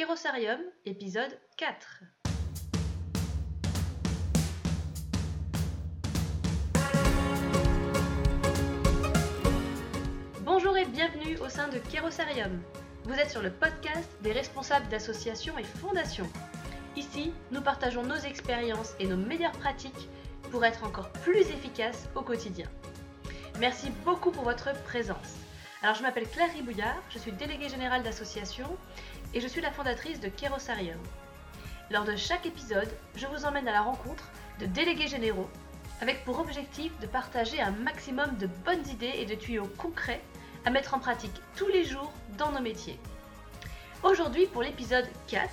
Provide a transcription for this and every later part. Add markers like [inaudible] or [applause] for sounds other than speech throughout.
Kérosarium, épisode 4. Bonjour et bienvenue au sein de Kérosarium. Vous êtes sur le podcast des responsables d'associations et fondations. Ici, nous partageons nos expériences et nos meilleures pratiques pour être encore plus efficaces au quotidien. Merci beaucoup pour votre présence. Alors je m'appelle Claire Ribouillard, je suis déléguée générale d'association et je suis la fondatrice de Kérosarium. Lors de chaque épisode, je vous emmène à la rencontre de délégués généraux avec pour objectif de partager un maximum de bonnes idées et de tuyaux concrets à mettre en pratique tous les jours dans nos métiers. Aujourd'hui, pour l'épisode 4,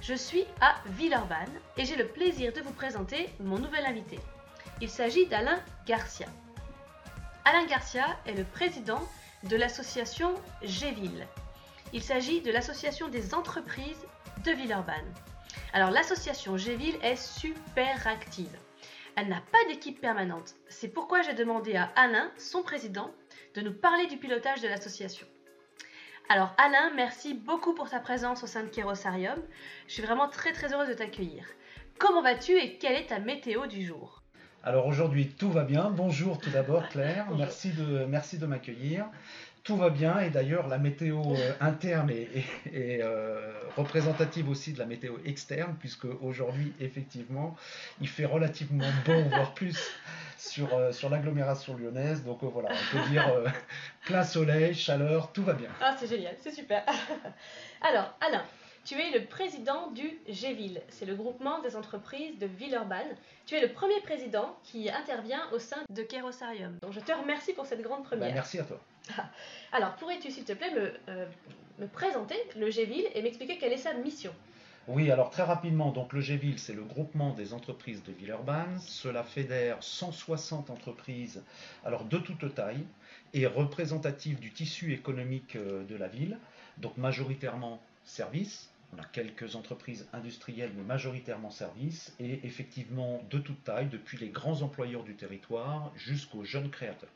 je suis à Villeurbanne et j'ai le plaisir de vous présenter mon nouvel invité. Il s'agit d'Alain Garcia. Alain Garcia est le président de l'association Géville. Il s'agit de l'association des entreprises de Villeurbanne. Alors l'association Géville est super active. Elle n'a pas d'équipe permanente. C'est pourquoi j'ai demandé à Alain, son président, de nous parler du pilotage de l'association. Alors Alain, merci beaucoup pour ta présence au sein de Kérosarium. Je suis vraiment très très heureuse de t'accueillir. Comment vas-tu et quelle est ta météo du jour? Alors aujourd'hui tout va bien. Bonjour tout d'abord Claire, merci de, merci de m'accueillir. Tout va bien et d'ailleurs la météo euh, interne est, euh, représentative aussi de la météo externe puisque aujourd'hui effectivement il fait relativement bon [laughs] voire plus sur, euh, sur l'agglomération lyonnaise donc voilà on peut dire plein soleil, chaleur, tout va bien. Ah c'est génial, c'est super. [laughs] Alors Alain, tu es le président du GVille, c'est le groupement des entreprises de Villeurbanne. Tu es le premier président qui intervient au sein de Kérosarium. Donc je te remercie pour cette grande première. Ben, merci à toi. Alors pourrais-tu s'il te plaît me, euh, me présenter le GVille et m'expliquer quelle est sa mission? Oui, alors très rapidement, donc le GVille, c'est le groupement des entreprises de Villeurbanne. Cela fédère 160 entreprises, alors de toute taille, et représentative du tissu économique euh, de la ville, donc majoritairement services, on a quelques entreprises industrielles, mais majoritairement services, et effectivement de toute taille, depuis les grands employeurs du territoire jusqu'aux jeunes créateurs.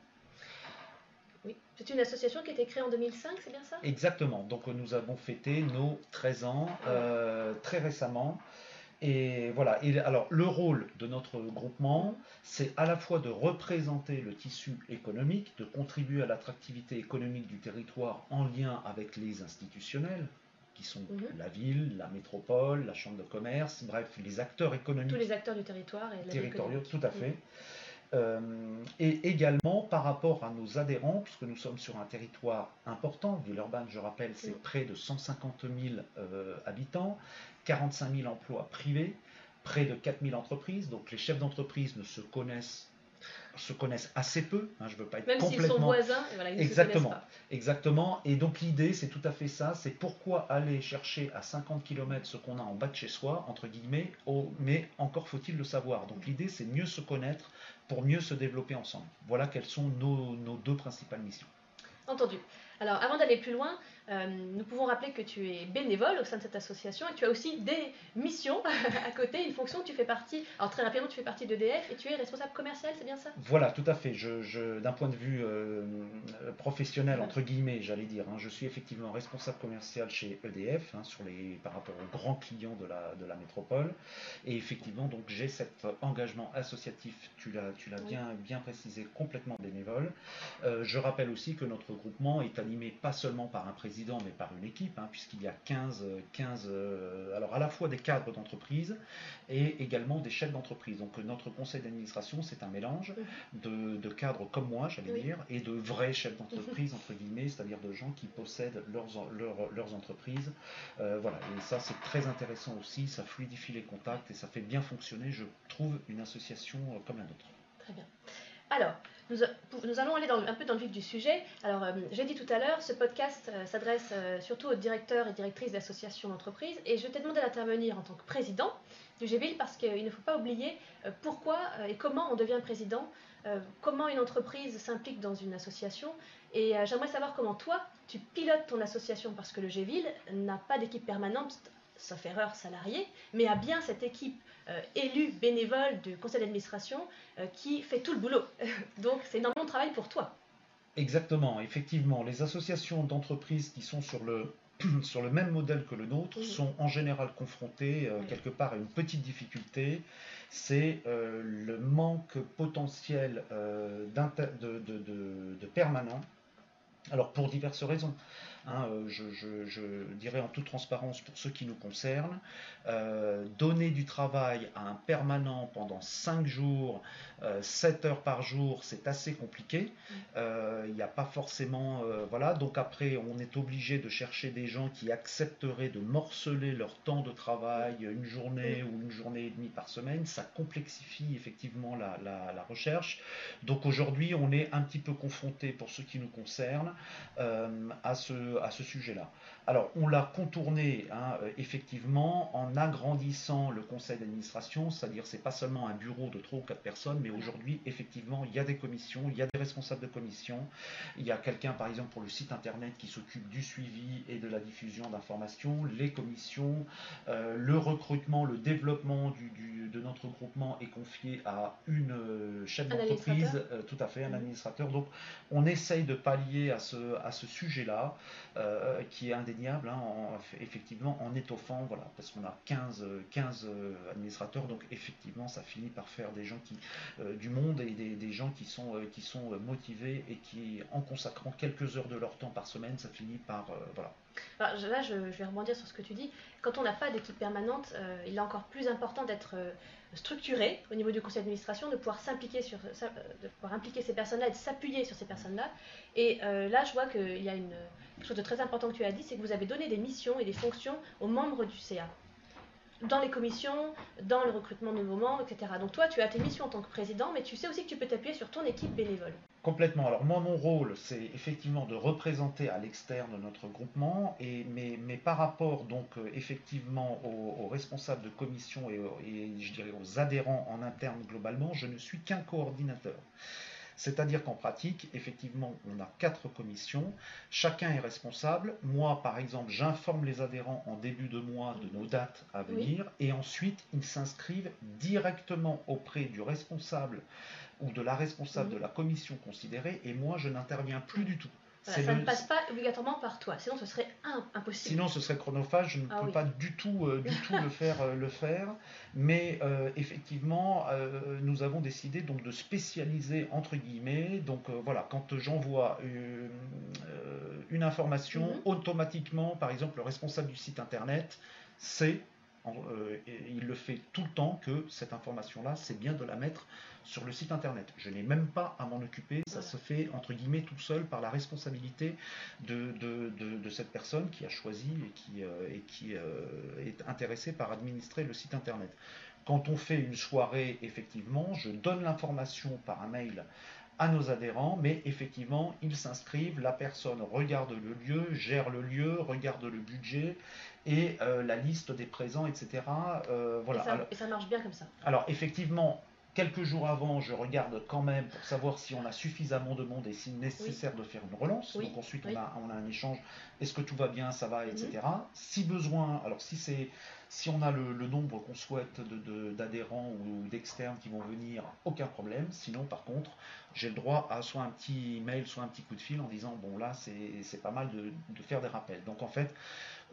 Oui, c'est une association qui a été créée en 2005, c'est bien ça? Exactement, donc nous avons fêté nos 13 ans euh, très récemment. Et voilà, et alors le rôle de notre groupement, c'est à la fois de représenter le tissu économique, de contribuer à l'attractivité économique du territoire en lien avec les institutionnels, qui sont mhm. la ville, la métropole, la chambre de commerce, bref, les acteurs économiques. Tous les acteurs du territoire et territoriaux, tout à fait. Euh, et également par rapport à nos adhérents, puisque nous sommes sur un territoire important, Villeurbanne, je rappelle, c'est mhm. près de 150 000 euh, habitants, 45 000 emplois privés, près de 4 000 entreprises, donc les chefs d'entreprise ne se connaissent se connaissent assez peu. Hein, je veux pas être Même complètement. sont voisins, ils exactement, se pas. exactement. Et donc l'idée, c'est tout à fait ça. C'est pourquoi aller chercher à 50 km ce qu'on a en bas de chez soi, entre guillemets. mais encore faut-il le savoir. Donc l'idée, c'est mieux se connaître pour mieux se développer ensemble. Voilà quelles sont nos deux principales missions. Entendu. Alors, avant d'aller plus loin, euh, nous pouvons rappeler que tu es bénévole au sein de cette association et tu as aussi des missions [laughs] à côté, une fonction. Tu fais partie, alors très rapidement, tu fais partie d'EDF et tu es responsable commercial, c'est bien ça? Voilà, tout à fait. Je, D'un point de vue euh, professionnel, entre guillemets, j'allais dire, hein, je suis effectivement responsable commercial chez EDF hein, sur les, par rapport aux grands clients de la, de la métropole. Et effectivement, donc j'ai cet engagement associatif, tu l'as, l'as bien, bien précisé, complètement bénévole. Euh, je rappelle aussi que notre groupement est animé pas seulement par un président, mais par une équipe, hein, puisqu'il y a 15, 15 euh, alors à la fois des cadres d'entreprise et également des chefs d'entreprise. Donc notre conseil d'administration, c'est un mélange de, cadres comme moi, j'allais dire, et de vrais chefs d'entreprise, entre guillemets, c'est-à-dire de gens qui possèdent leurs, leurs, entreprises. Euh, voilà, et ça c'est très intéressant aussi, ça fluidifie les contacts et ça fait bien fonctionner, je trouve, une association euh, comme la nôtre. Très bien. Alors, nous, allons aller un peu dans le vif du sujet. Alors, euh, j'ai dit tout à l'heure, ce podcast euh, s'adresse euh, surtout aux directeurs et directrices d'associations d'entreprises. Et je t'ai demandé d'intervenir en tant que président du GVIL parce qu'il ne faut pas oublier pourquoi et comment on devient président, comment une entreprise s'implique dans une association. Et j'aimerais savoir comment toi, tu pilotes ton association parce que le GVIL n'a pas d'équipe permanente sauf erreur salariée, mais a bien cette équipe euh, élue bénévole du conseil d'administration euh, qui fait tout le boulot. [laughs] Donc c'est énormément de travail pour toi. Exactement, effectivement, les associations d'entreprises qui sont sur le [clears throat] sur le même modèle que le nôtre, sont en général confrontés quelque part à une petite difficulté, c'est le manque potentiel de, de permanents. Alors pour diverses raisons. Hein, euh, je, dirais en toute transparence pour ceux qui nous concernent, euh, donner du travail à un permanent pendant 5 jours, 7 euh, heures par jour, c'est assez compliqué. Il n'y a pas forcément... voilà, donc après, on est obligé de chercher des gens qui accepteraient de morceler leur temps de travail une journée ou une journée et demie par semaine. Ça complexifie effectivement la, la recherche. Donc aujourd'hui, on est un petit peu confronté, pour ceux qui nous concernent, à ce à ce sujet-là. Alors, on l'a contourné hein, euh, effectivement en agrandissant le conseil d'administration, c'est-à-dire c'est pas seulement un bureau de trois ou quatre personnes, mais aujourd'hui, effectivement, il y a des commissions, il y a des responsables de commission, il y a quelqu'un, par exemple, pour le site internet qui s'occupe du suivi et de la diffusion d'informations, les commissions, euh, le recrutement, le développement de notre groupement est confié à une euh, chef d'entreprise, tout à fait, un mhm. administrateur. Donc, on essaye de pallier à ce, à ce sujet-là. Euh, qui est indéniable, hein, effectivement, en étoffant, voilà, parce qu'on a 15, 15 euh, administrateurs, donc effectivement, ça finit par faire des gens qui, euh, du monde et des, gens qui sont, qui sont motivés et qui, en consacrant quelques heures de leur temps par semaine, ça finit par, voilà. là, je, vais rebondir sur ce que tu dis. Quand on n'a pas d'équipe permanente, il est encore plus important d'être structuré au niveau du conseil d'administration, de pouvoir s'impliquer sur, de pouvoir impliquer ces personnes-là et de s'appuyer sur ces personnes-là. Et là, je vois qu'il y a une chose de très important que tu as dit, c'est que vous avez donné des missions et des fonctions aux membres du CA. Dans les commissions, dans le recrutement de nouveaux membres, etc. Donc toi, tu as tes missions en tant que président, mais tu sais aussi que tu peux t'appuyer sur ton équipe bénévole. Complètement. Alors moi, mon rôle, c'est effectivement de représenter à l'externe notre groupement, mais, par rapport donc euh, effectivement aux, responsables de commission et, et je dirais aux adhérents en interne globalement, je ne suis qu'un coordinateur. C'est-à-dire qu'en pratique, effectivement, on a quatre commissions, chacun est responsable. Moi, par exemple, j'informe les adhérents en début de mois de nos dates à venir, et ensuite, ils s'inscrivent directement auprès du responsable ou de la responsable de la commission considérée, et moi, je n'interviens plus du tout ça ne passe pas obligatoirement par toi, sinon ce serait impossible. Sinon ce serait chronophage, je ne ah peux pas du tout, euh, du tout le, faire, euh, le faire. Mais euh, effectivement, nous avons décidé donc de spécialiser entre guillemets. Donc voilà, quand j'envoie une information, mhm. automatiquement, par exemple, le responsable du site internet sait il le fait tout le temps que cette information-là, c'est bien de la mettre sur le site internet. Je n'ai même pas à m'en occuper, ça se fait entre guillemets tout seul par la responsabilité de, de, cette personne qui a choisi et qui, euh, et qui euh, est intéressée par administrer le site internet. Quand on fait une soirée, effectivement, je donne l'information par un mail à nos adhérents, mais effectivement, ils s'inscrivent, la personne regarde le lieu, gère le lieu, regarde le budget et euh, la liste des présents, etc. voilà. et ça marche bien comme ça. Alors, effectivement, Quelques jours avant, je regarde quand même pour savoir si on a suffisamment de monde et si nécessaire de faire une relance. Donc ensuite, on, a, on, a, un échange. Est-ce que tout va bien, ça va, etc. Mhm. Si besoin, alors si c'est si on a le, nombre qu'on souhaite d'adhérents ou d'externes qui vont venir, aucun problème. Sinon, par contre, j'ai le droit à soit un petit mail, soit un petit coup de fil en disant bon là, c'est pas mal de, de faire des rappels. Donc en fait,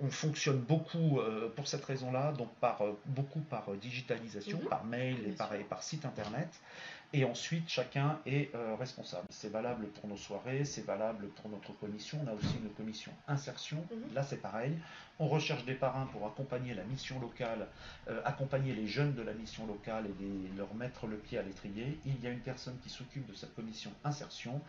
on fonctionne beaucoup euh, pour cette raison-là, donc par, euh, beaucoup par euh, digitalisation, mhm. par mail et par, par, site internet. Et ensuite, chacun est responsable. C'est valable pour nos soirées, c'est valable pour notre commission. On a aussi une commission insertion. Mhm. Là, c'est pareil. On recherche des parrains pour accompagner la mission locale, accompagner les jeunes de la mission locale et leur mettre le pied à l'étrier. Il y a une personne qui s'occupe de cette commission insertion.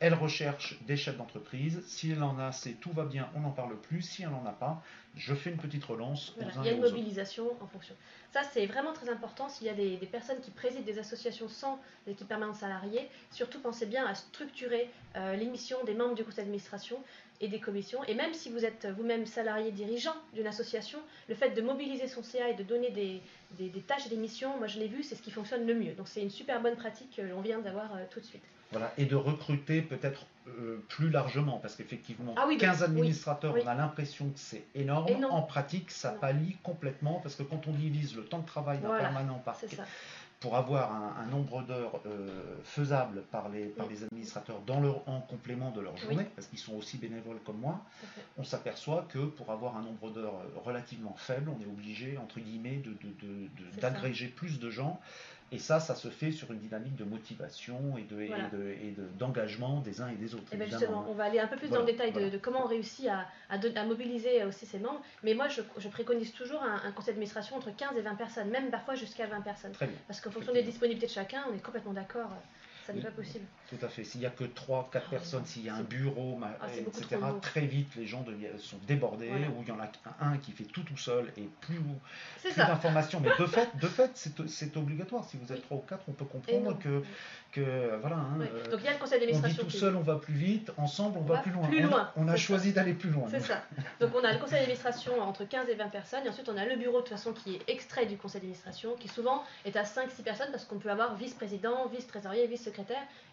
Elle recherche des chefs d'entreprise. Si elle en a, c'est tout va bien, on n'en parle plus. Si elle n'en a pas, je fais une petite relance. il y a une mobilisation en fonction. Ça, c'est vraiment très important. S'il y a des, personnes qui président des associations sans équipe permanente salariée, surtout pensez bien à structurer euh, l'émission des membres du conseil d'administration et des commissions. Et même si vous êtes vous-même salarié dirigeant d'une association, le fait de mobiliser son CA et de donner des, des tâches et des missions, moi je l'ai vu, c'est ce qui fonctionne le mieux. Donc c'est une super bonne pratique que l'on vient d'avoir euh, tout de suite. Voilà, et de recruter peut-être euh, plus largement, parce qu'effectivement, 15 ah administrateurs, on a l'impression que c'est énorme. En pratique, ça pallie complètement, parce que quand on divise le temps de travail d'un permanent par, pour avoir un, nombre d'heures euh, faisable par les, par les administrateurs dans leur, en complément de leur journée, parce qu'ils sont aussi bénévoles comme moi, on s'aperçoit que pour avoir un nombre d'heures euh, relativement faible, on est obligé, entre guillemets, d'agréger de, de, plus de gens et ça, ça se fait sur une dynamique de motivation et d'engagement de, des uns et des autres. Et eh ben, justement, on va aller un peu plus dans le détail de, comment on réussit à, à, mobiliser aussi ses membres. Mais moi, je, préconise toujours un, conseil d'administration entre 15 et 20 personnes, même parfois jusqu'à 20 personnes. Parce qu'en fonction des disponibilités de chacun, on est complètement d'accord. Ça n'est pas possible. Tout à fait. S'il n'y a que 3, 4 personnes, s'il y a un bureau, ah, etc., très vite, les gens sont débordés, ou il y en a un qui fait tout tout seul et plus, plus d'informations. Mais de fait, de fait c'est obligatoire. Si vous êtes 3 ou 4, on peut comprendre que que voilà. Hein, euh, Donc il y a le conseil d'administration. On dit tout seul, on va plus vite, ensemble, on, va, plus loin. On, a, choisi d'aller plus loin. C'est ça. Donc on a le conseil d'administration entre 15 et 20 personnes, et ensuite on a le bureau de toute façon qui est extrait du conseil d'administration, qui souvent est à 5-6 personnes parce qu'on peut avoir vice-président, vice-trésorier, vice-secrétaire,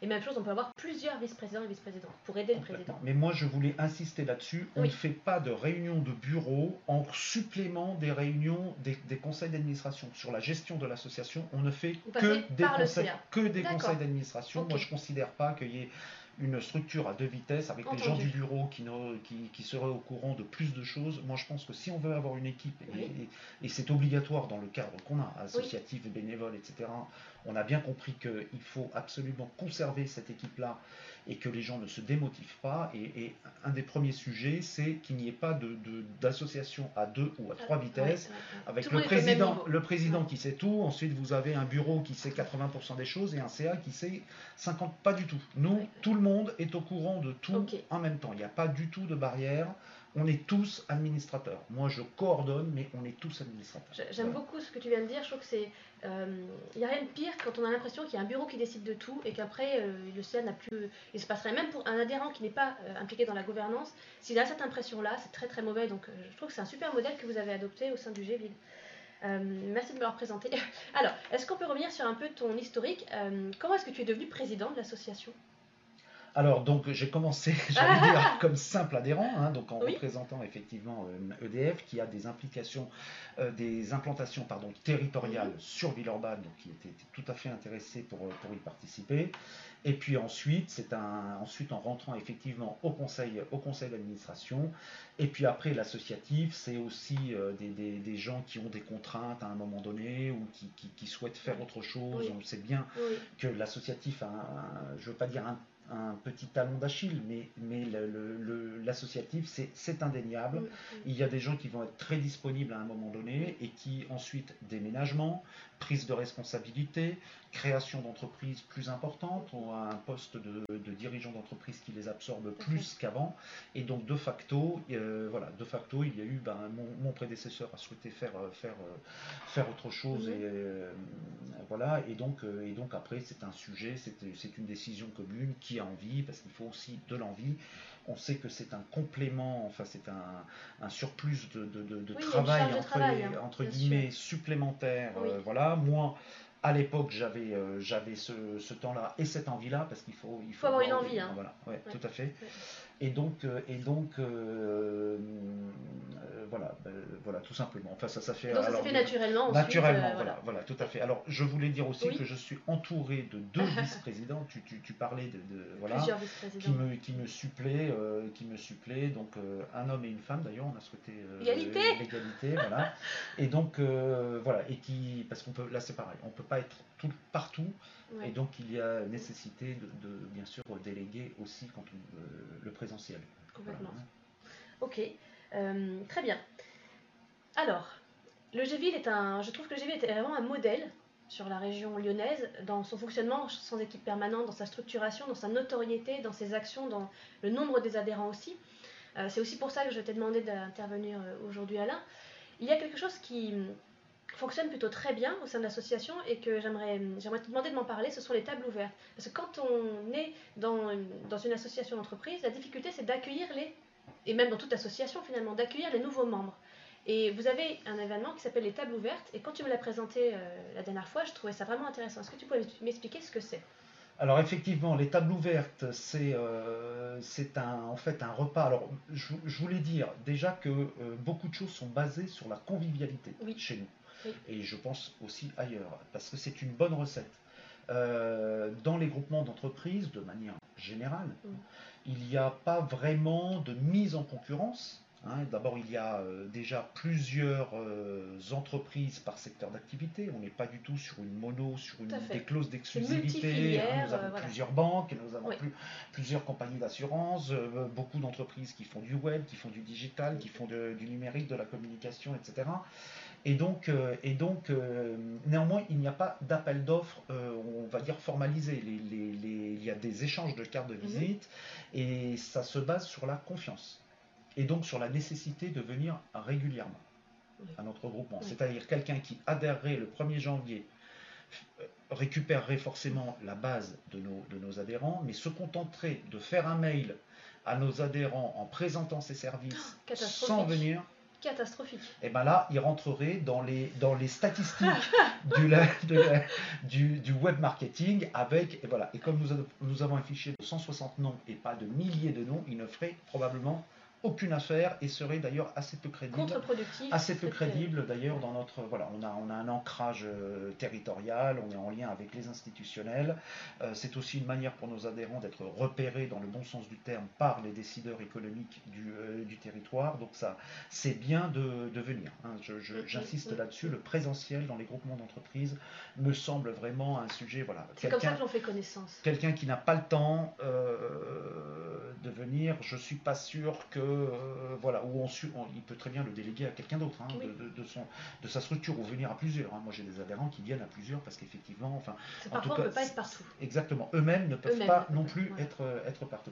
et même chose, on peut avoir plusieurs vice-présidents et vice-présidents pour aider le président. Mais moi je voulais insister là-dessus, on ne fait pas de réunion de bureau en supplément des réunions des, conseils d'administration. Sur la gestion de l'association, on ne fait que des, conseils, que des conseils d'administration. Moi, je ne considère pas qu'il y ait une structure à deux vitesses avec les gens du bureau qui, qui, seraient au courant de plus de choses. Moi, je pense que si on veut avoir une équipe, et, c'est obligatoire dans le cadre qu'on a, associatif, bénévole, etc., on a bien compris qu'il faut absolument conserver cette équipe-là et que les gens ne se démotivent pas. Et, un des premiers sujets, c'est qu'il n'y ait pas d'association de, à deux ou à trois vitesses, avec le président, le président qui sait tout, ensuite vous avez un bureau qui sait 80% des choses et un CA qui sait 50%. Pas du tout. Nous, tout le monde est au courant de tout en même temps. Il n'y a pas du tout de barrière on est tous administrateurs. Moi, je coordonne, mais on est tous administrateurs. J'aime beaucoup ce que tu viens de dire. Je trouve que c'est. Il euh, n'y a rien de pire quand on a l'impression qu'il y a un bureau qui décide de tout et qu'après, euh, le CA n'a plus. Il se passerait même pour un adhérent qui n'est pas euh, impliqué dans la gouvernance. S'il a cette impression-là, c'est très très mauvais. Donc, je trouve que c'est un super modèle que vous avez adopté au sein du GVID. merci de me l'avoir présenté. [laughs] Alors, est-ce qu'on peut revenir sur un peu ton historique? Comment est-ce que tu es devenu président de l'association? Alors, donc, j'ai commencé, [laughs] j'allais [laughs] dire, comme simple adhérent, hein, donc en représentant effectivement EDF, e qui a des implications, euh, des implantations pardon, territoriales sur Villeurbanne, donc qui était tout à fait intéressé pour, pour y participer. Et puis ensuite, c'est un, ensuite en rentrant effectivement au conseil, au conseil d'administration. Et puis après, l'associatif, c'est aussi euh, des, gens qui ont des contraintes à un moment donné ou qui, souhaitent faire autre chose. On sait bien que l'associatif a, je ne veux pas dire un un petit talon d'Achille, mais, mais l'associatif, c'est indéniable. Il y a des gens qui vont être très disponibles à un moment donné et qui ensuite, déménagement, prise de responsabilité, création d'entreprises plus importantes, on a un poste de, dirigeant d'entreprise qui les absorbe plus qu'avant, et donc de facto, euh, voilà, de facto, il y a eu, ben, mon, prédécesseur a souhaité faire, euh, faire, euh, faire autre chose, et voilà, et donc, et donc après, c'est un sujet, c'est une décision commune, qui a envie, parce qu'il faut aussi de l'envie, on sait que c'est un complément, enfin c'est un, surplus de, travail, entre, hein, guillemets supplémentaire. voilà, moi à l'époque, j'avais euh, j'avais ce, temps-là et cette envie-là parce qu'il faut il faut, avoir une envie. Hein. Voilà, ouais, tout à fait. Et donc, euh, et donc euh, voilà, ben, voilà, tout simplement. Enfin, ça, ça fait. Donc, ça fait naturellement. Naturellement, voilà, voilà, tout à fait. Alors, je voulais dire aussi que je suis entouré de deux [laughs] vice-présidents. Tu, tu, tu, parlais de, voilà, qui me qui me suppléent, qui me suppléent. Donc, un homme et une femme. D'ailleurs, on a souhaité l'égalité, l'égalité, voilà. Et donc, voilà, et qui, parce qu'on peut, là, c'est pareil, on peut pas être tout partout. Et donc il y a nécessité de, bien sûr déléguer aussi quand euh, le présentiel. Complètement. Ok, euh, très bien. Alors, le GVIL est un, je trouve que le GVIL est vraiment un modèle sur la région lyonnaise dans son fonctionnement sans équipe permanente, dans sa structuration, dans sa notoriété, dans ses actions, dans le nombre des adhérents aussi. Euh, c'est aussi pour ça que je t'ai demandé d'intervenir aujourd'hui Alain. Il y a quelque chose qui, fonctionne plutôt très bien au sein de l'association et que j'aimerais, j'aimerais te demander de m'en parler, ce sont les tables ouvertes. Parce que quand on est dans, dans une association d'entreprise, la difficulté c'est d'accueillir les, et même dans toute association finalement, d'accueillir les nouveaux membres. Et vous avez un événement qui s'appelle les tables ouvertes, et quand tu me l'as présenté euh, la dernière fois, je trouvais ça vraiment intéressant. Est-ce que tu pourrais m'expliquer ce que c'est? Alors effectivement, les tables ouvertes, c'est un, en fait un repas. Alors je, voulais dire déjà que beaucoup de choses sont basées sur la convivialité chez nous. Et je pense aussi ailleurs, parce que c'est une bonne recette. dans les groupements d'entreprises, de manière générale, mm. il n'y a pas vraiment de mise en concurrence Hein, d'abord, il y a euh, déjà plusieurs euh, entreprises par secteur d'activité. On n'est pas du tout sur une mono, sur une, des clauses d'exclusivité. Hein, nous avons plusieurs banques, nous avons plusieurs compagnies d'assurance, euh, beaucoup d'entreprises qui font du web, qui font du digital, qui font du numérique, de la communication, etc. Et donc, et donc néanmoins, il n'y a pas d'appel d'offres, on va dire formalisé. il y a des échanges de cartes de mhm. visite et ça se base sur la confiance et donc sur la nécessité de venir régulièrement à notre groupement. C'est-à-dire quelqu'un qui adhérerait le 1er janvier euh, récupérerait forcément la base de nos, de nos adhérents, mais se contenterait de faire un mail à nos adhérents en présentant ses services oh, sans venir. Catastrophique. Et bien là, il rentrerait dans les, dans les statistiques [laughs] du, du, web marketing avec, et voilà, et comme nous, nous avons un fichier de 160 noms et pas de milliers de noms, il ne ferait probablement aucune affaire et serait d'ailleurs assez peu crédible. Contre-productif. Assez peu crédible d'ailleurs dans notre. Voilà, on a, on a un ancrage euh, territorial, on est en lien avec les institutionnels. Euh, c'est aussi une manière pour nos adhérents d'être repérés dans le bon sens du terme par les décideurs économiques du, euh, du territoire. Donc ça, c'est bien de, de venir. Hein. J'insiste là-dessus. Le présentiel dans les groupements d'entreprises me semble vraiment un sujet. Voilà, c'est comme ça que l'on fait connaissance. Quelqu'un qui n'a pas le temps de venir, je suis pas sûr que euh, voilà, où on, il peut très bien le déléguer à quelqu'un d'autre, hein, de, son, de sa structure, ou venir à plusieurs. Hein. Moi, j'ai des adhérents qui viennent à plusieurs parce qu'effectivement, enfin, en tout cas, peut pas être partout. Exactement, eux-mêmes ne peuvent pas non plus être, euh, être partout.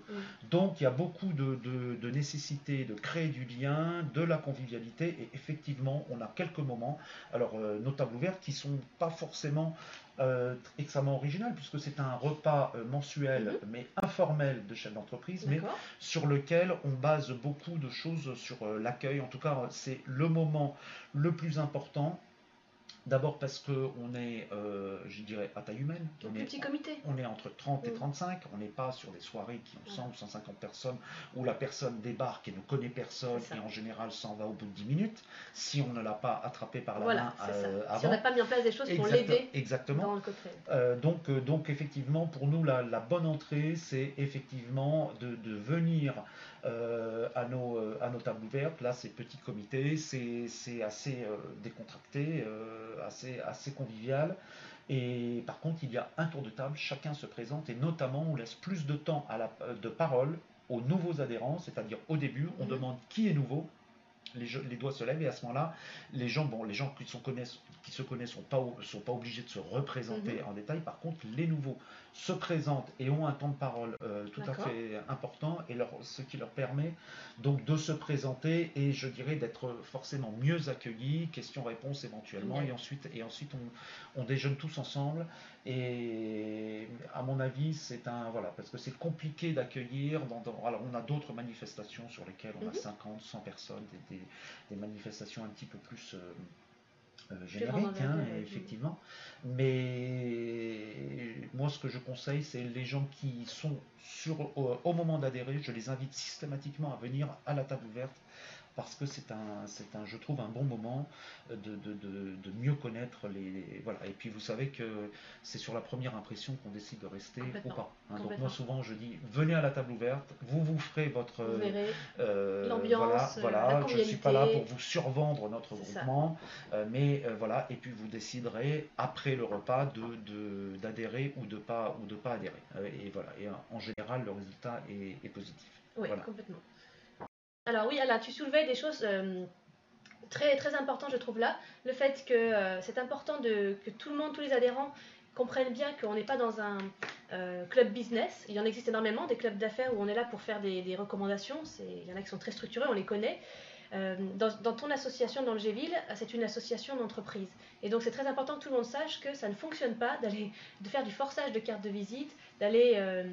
Donc, il y a beaucoup de, de, nécessité de créer du lien, de la convivialité, et effectivement, on a quelques moments, alors euh, nos tables ouvertes qui sont pas forcément euh, extrêmement original, puisque c'est un repas euh, mensuel, mhm. mais informel de chef d'entreprise, mais sur lequel on base beaucoup de choses sur euh, l'accueil. En tout cas, c'est le moment le plus important D'abord parce qu'on est, euh, je dirais, à taille humaine. On est, petit comité. On est entre 30 et 35. On n'est pas sur des soirées qui ont 100 ou 150 personnes où la personne débarque et ne connaît personne et en général s'en va au bout de 10 minutes. Si on ne l'a pas attrapé par la main euh, avant. Si on n'a pas mis en place des choses pour l'aider exactement. dans le cocktail. Euh, donc, donc, effectivement, pour nous, la, bonne entrée, c'est effectivement de, de venir euh, à, nos, euh, à nos tables ouvertes. Là, c'est petit comité, c'est assez euh, décontracté, assez, assez convivial. Et par contre, il y a un tour de table, chacun se présente et notamment on laisse plus de temps à la, de parole aux nouveaux adhérents, c'est-à-dire au début, on mhm. demande qui est nouveau, les, doigts se lèvent et à ce moment-là, les gens, bon, les gens qui, sont connaissent, qui se connaissent sont pas, sont pas obligés de se représenter mhm. en détail. Par contre, les nouveaux se présentent et ont un temps de parole euh, tout à fait important et leur, ce qui leur permet donc de se présenter et je dirais d'être forcément mieux accueillis, questions-réponses éventuellement et ensuite, et ensuite on, on, déjeune tous ensemble et à mon avis c'est un voilà parce que c'est compliqué d'accueillir alors on a d'autres manifestations sur lesquelles on a 50, mhm. 100 personnes, des, des, manifestations un petit peu plus euh, euh, générique, hein, effectivement. Mais moi, ce que je conseille, c'est les gens qui sont sur, au moment d'adhérer, je les invite systématiquement à venir à la table ouverte parce que c'est un, c'est un, je trouve, un bon moment de, de, de, mieux connaître les, Voilà. Et puis vous savez que c'est sur la première impression qu'on décide de rester ou pas. Hein. Donc moi souvent je dis, venez à la table ouverte, vous vous ferez votre... Vous euh, l'ambiance, voilà, voilà je ne suis pas là pour vous survendre notre groupement, euh, mais euh, voilà, et puis vous déciderez après le repas de, d'adhérer ou de pas ou de pas adhérer. et voilà, et en général le résultat est, est positif. Oui, complètement. Alors oui, là, tu soulevais des choses euh, très, très importantes, je trouve là. Le fait que euh, c'est important que tout le monde, tous les adhérents, comprennent bien qu'on n'est pas dans un euh, club business. Il y en existe énormément, des clubs d'affaires où on est là pour faire des, recommandations. Il y en a qui sont très structurés, on les connaît. dans, ton association dans le Géville, c'est une association d'entreprise. Et donc c'est très important que tout le monde sache que ça ne fonctionne pas d'aller de faire du forçage de carte de visite, d'aller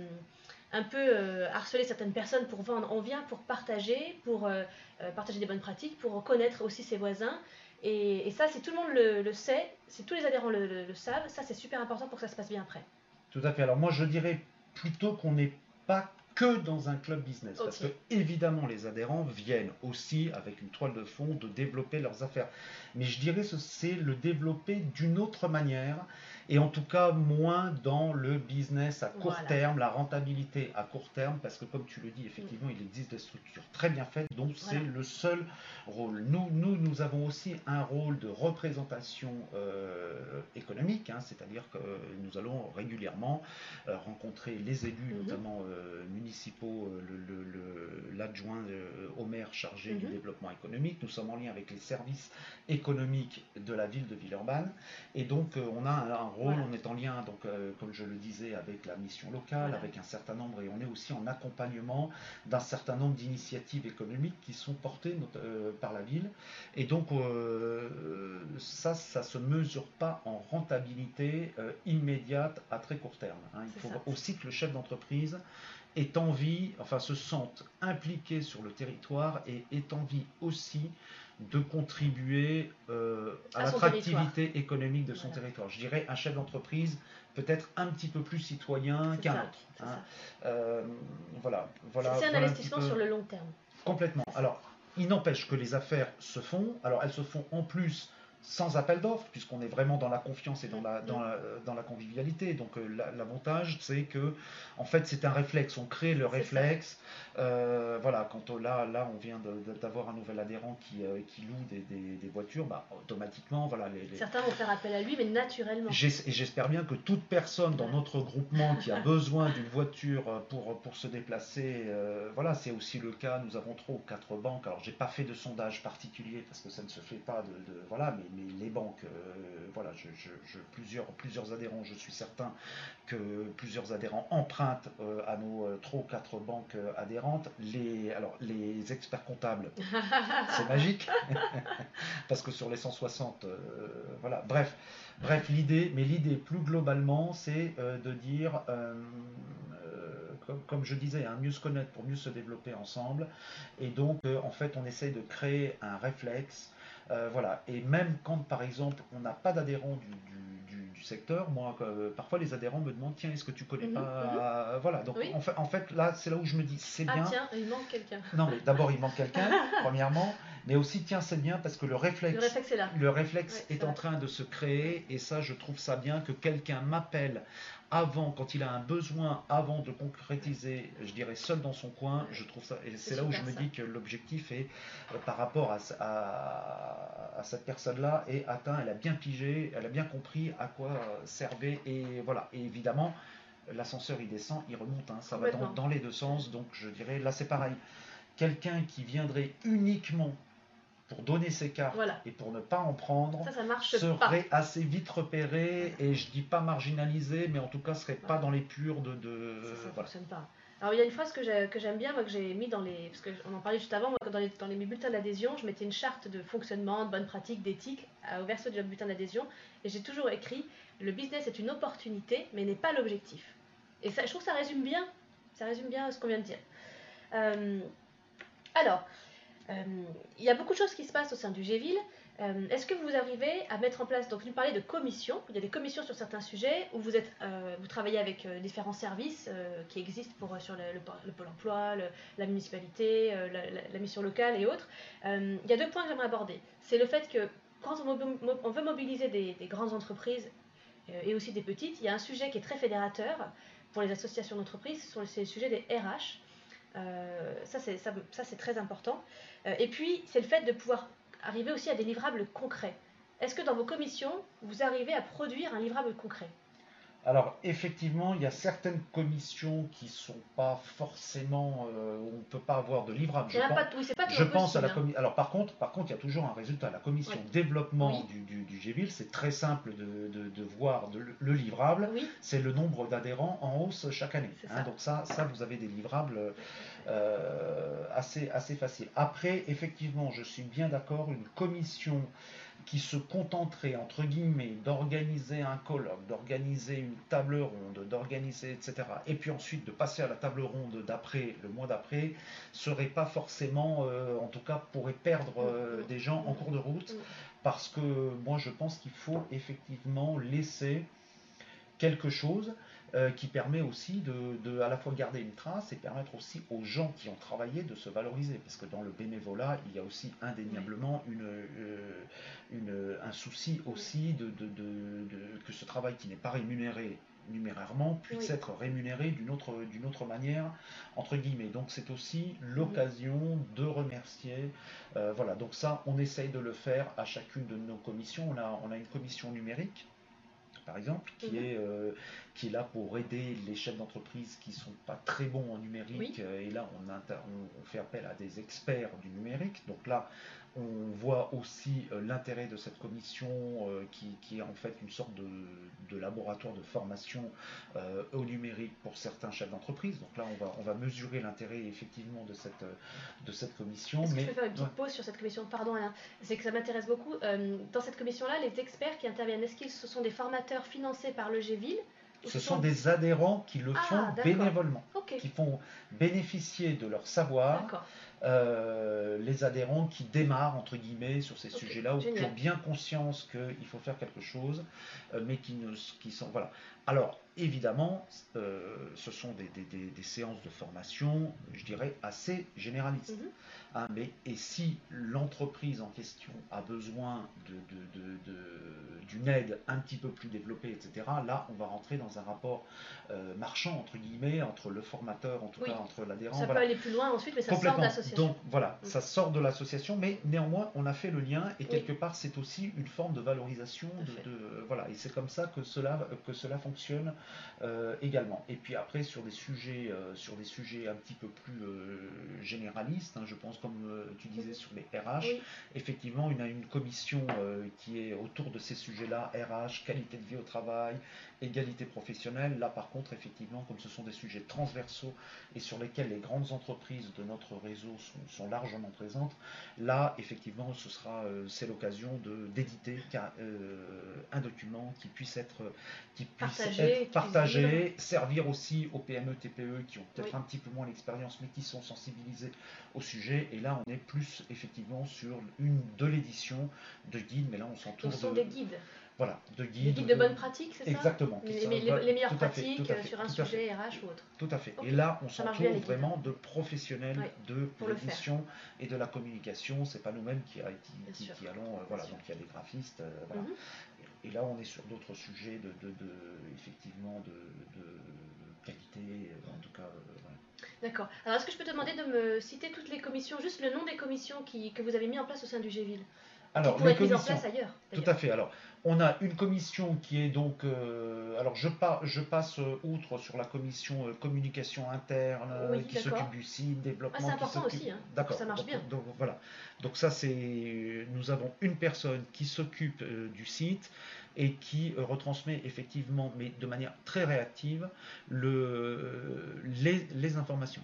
un peu euh, harceler certaines personnes pour vendre. On vient pour partager, pour euh, euh, partager des bonnes pratiques, pour connaître aussi ses voisins. Et, ça, si tout le monde le, sait, si tous les adhérents le, savent, ça c'est super important pour que ça se passe bien après. Tout à fait. Alors moi, je dirais plutôt qu'on n'est pas que dans un club business. Parce que évidemment, les adhérents viennent aussi avec une toile de fond de développer leurs affaires. Mais je dirais que c'est le développer d'une autre manière et en tout cas moins dans le business à court terme, la rentabilité à court terme, parce que comme tu le dis, effectivement, il existe des structures très bien faites, donc c'est le seul rôle. Nous, nous, nous avons aussi un rôle de représentation euh, économique, hein, c'est-à-dire que nous allons régulièrement euh, rencontrer les élus, mhm. notamment euh, municipaux, l'adjoint au maire chargé du mhm. développement économique. Nous sommes en lien avec les services économiques de la ville de Villeurbanne, et donc on a un, un rôle on est en lien, donc, euh, comme je le disais, avec la mission locale, avec un certain nombre, et on est aussi en accompagnement d'un certain nombre d'initiatives économiques qui sont portées euh, par la ville. Et donc, euh, ça, ça ne se mesure pas en rentabilité immédiate à très court terme. Hein. Il faut aussi que le chef d'entreprise ait envie, enfin se sente impliqué sur le territoire et ait envie aussi de contribuer euh, à, l'attractivité économique de son territoire. Je dirais un chef d'entreprise peut-être un petit peu plus citoyen qu'un autre. Hein. Euh, voilà, voilà. C'est un investissement sur le long terme. Complètement. Alors, il n'empêche que les affaires se font. Alors, elles se font en plus sans appel d'offres, puisqu'on est vraiment dans la confiance et dans la, dans dans la convivialité. Donc euh, l'avantage, c'est que en fait, c'est un réflexe. On crée le réflexe. Euh, voilà, quand là, là, on vient d'avoir un nouvel adhérent qui, euh, qui loue des, des, voitures, bah, automatiquement, voilà. Les, Certains vont faire appel à lui, mais naturellement. Et j'espère bien que toute personne dans notre groupement qui a [laughs] besoin d'une voiture pour, pour se déplacer, voilà, c'est aussi le cas. Nous avons trois ou quatre banques. Alors, j'ai pas fait de sondage particulier parce que ça ne se fait pas de, de voilà, mais les, banques, euh, voilà, je, plusieurs, plusieurs adhérents, je suis certain que plusieurs adhérents empruntent euh, à nos euh, trois ou quatre banques adhérentes. Les, alors, les experts comptables, [laughs] c'est magique, [laughs] parce que sur les 160, voilà, bref. Bref, l'idée, mais l'idée plus globalement, c'est de dire, comme, je disais, hein, mieux se connaître pour mieux se développer ensemble. Et donc, en fait, on essaye de créer un réflexe euh, voilà. Et même quand, par exemple, on n'a pas d'adhérents du, secteur, moi, euh, parfois les adhérents me demandent tiens, est-ce que tu connais mhm, pas. Mhm. Voilà. Donc, en, fait, en fait, là, c'est là où je me dis c'est ah, bien. tiens, il manque quelqu'un. Non, mais d'abord, il manque quelqu'un, [laughs] premièrement. Mais aussi, tiens, c'est bien parce que le réflexe, le réflexe est, là. Le réflexe est en train de se créer. Et ça, je trouve ça bien que quelqu'un m'appelle avant, quand il a un besoin, avant de concrétiser, je dirais seul dans son coin, je trouve ça, et c'est là où je me dis que l'objectif est, euh, par rapport à, cette personne-là, est atteint, elle a bien pigé, elle a bien compris à quoi servait, et voilà, et évidemment, l'ascenseur il descend, il remonte, hein, ça va dans, dans, les deux sens, donc je dirais, là c'est pareil. Quelqu'un qui viendrait uniquement pour donner ses cartes et pour ne pas en prendre serait assez vite repéré et je dis pas marginalisé mais en tout cas serait pas dans les purs de, de... ça, ne fonctionne pas. Alors il y a une phrase que j'aime bien moi, que j'ai mis dans les parce qu'on en parlait juste avant moi, dans les, dans les bulletins d'adhésion je mettais une charte de fonctionnement de bonne pratique d'éthique au verso du bulletin d'adhésion et j'ai toujours écrit le business est une opportunité mais n'est pas l'objectif et ça je trouve que ça résume bien. Ça résume bien ce qu'on vient de dire. Euh, alors euh, il y a beaucoup de choses qui se passent au sein du GVille. Euh, est-ce que vous arrivez à mettre en place, donc vous parlez de commissions, il y a des commissions sur certains sujets où vous, euh, travaillez avec différents services qui existent pour, sur le, pôle emploi, la municipalité, la, mission locale et autres. il y a deux points que j'aimerais aborder. C'est le fait que quand on, veut mobiliser des, des grandes entreprises et aussi des petites, il y a un sujet qui est très fédérateur pour les associations d'entreprises, c'est le sujet des RH. Euh, ça, c'est très important. Euh, et puis, c'est le fait de pouvoir arriver aussi à des livrables concrets. Est-ce que dans vos commissions, vous arrivez à produire un livrable concret? Alors effectivement, il y a certaines commissions qui sont pas forcément, euh, on ne peut pas avoir de livrable. Je, pense, pas, oui, pas je pense à la commission. Alors par contre, par contre, il y a toujours un résultat. La commission développement du, du, du c'est très simple de, de, voir le livrable. C'est le nombre d'adhérents en hausse chaque année. Hein. donc ça, ça, vous avez des livrables euh, assez, assez faciles. Après, effectivement, je suis bien d'accord, une commission qui se contenterait, entre guillemets, d'organiser un colloque, d'organiser une table ronde, d'organiser, etc., et puis ensuite de passer à la table ronde d'après, le mois d'après, serait pas forcément, euh, en tout cas, pourrait perdre euh, des gens en cours de route, parce que moi je pense qu'il faut effectivement laisser quelque chose qui permet aussi de, à la fois garder une trace et permettre aussi aux gens qui ont travaillé de se valoriser. Parce que dans le bénévolat, il y a aussi indéniablement une, une, un souci aussi de, de, que ce travail qui n'est pas rémunéré numérairement puisse être rémunéré d'une autre, d'une autre manière, entre guillemets. Donc c'est aussi l'occasion de remercier. Euh, voilà, donc ça, on essaye de le faire à chacune de nos commissions. On a, on a une commission numérique par exemple, qui, est, euh, qui est là pour aider les chefs d'entreprise qui ne sont pas très bons en numérique. Euh, et là, on, on, fait appel à des experts du numérique. Donc là, on voit aussi euh, l'intérêt de cette commission euh, qui, est en fait une sorte de, laboratoire de formation euh, au numérique pour certains chefs d'entreprise. Donc là, on va, on va mesurer l'intérêt effectivement de cette, de cette commission. Mais... que je peux faire une petite pause sur cette commission? Pardon Alain, c'est que ça m'intéresse beaucoup. dans cette commission-là, les experts qui interviennent, est-ce qu'ils sont des formateurs financés par le GVIL ce sont des adhérents qui le ah, font bénévolement, qui font bénéficier de leur savoir euh, les adhérents qui démarrent entre guillemets sur ces sujets-là ou qui ont bien conscience qu'il faut faire quelque chose, euh, mais qui, ne, qui sont voilà. Alors évidemment, euh, ce sont des, séances de formation, je dirais assez généralistes. Mhm. Hein, mais, et si l'entreprise en question a besoin d'une aide un petit peu plus développée, etc., là, on va rentrer dans un rapport euh, marchand, entre guillemets, entre le formateur, en tout cas entre l'adhérent. Ça peut aller plus loin ensuite, mais ça sort de l'association. Donc voilà, mm. ça sort de l'association, mais néanmoins, on a fait le lien, et quelque part, c'est aussi une forme de valorisation. De, voilà, et c'est comme ça que cela, que cela fonctionne euh, également. Et puis après, sur des sujets, euh, sur des sujets un petit peu plus généralistes, hein, je pense comme euh, tu disais sur les RH. Effectivement, il y a une commission euh, qui est autour de ces sujets-là, RH, qualité de vie au travail, égalité professionnelle. Là, par contre, effectivement, comme ce sont des sujets transversaux et sur lesquels les grandes entreprises de notre réseau sont, largement présentes, là, effectivement, ce sera, euh, c'est l'occasion de d'éditer un document qui puisse être, qui puisse être partagé, servir aussi aux PME, TPE qui ont peut-être un petit peu moins l'expérience, mais qui sont sensibilisés au sujet et là, on est plus effectivement sur une de l'édition de guides, mais là, on s'entoure de. Sont des guides. Voilà, de guides. Des guides de, bonne pratique, c'est ça Exactement. Les, les, meilleures pratiques sur un sujet RH ou autre. Tout à fait. Et là, on s'entoure vraiment de professionnels de l'édition et de la communication. C'est pas nous-mêmes qui, qui, allons. Euh, voilà, donc il y a des graphistes. Euh, voilà. Mhm. Et là, on est sur d'autres sujets de, de, effectivement de, qualité, euh, en tout cas. D'accord. Alors, est-ce que je peux te demander de me citer toutes les commissions, juste le nom des commissions qui, que vous avez mis en place au sein du GVIL alors, qui les être en place ailleurs. Tout à fait. Alors, on a une commission qui est donc. Euh, alors, je, je, passe outre sur la commission euh, communication interne qui s'occupe du site, développement. Ah, c'est important aussi. Hein, d'accord. Ça marche bien. Donc, voilà. Donc, ça, c'est. Nous avons une personne qui s'occupe euh, du site et qui retransmet effectivement, mais de manière très réactive, le, les, les informations.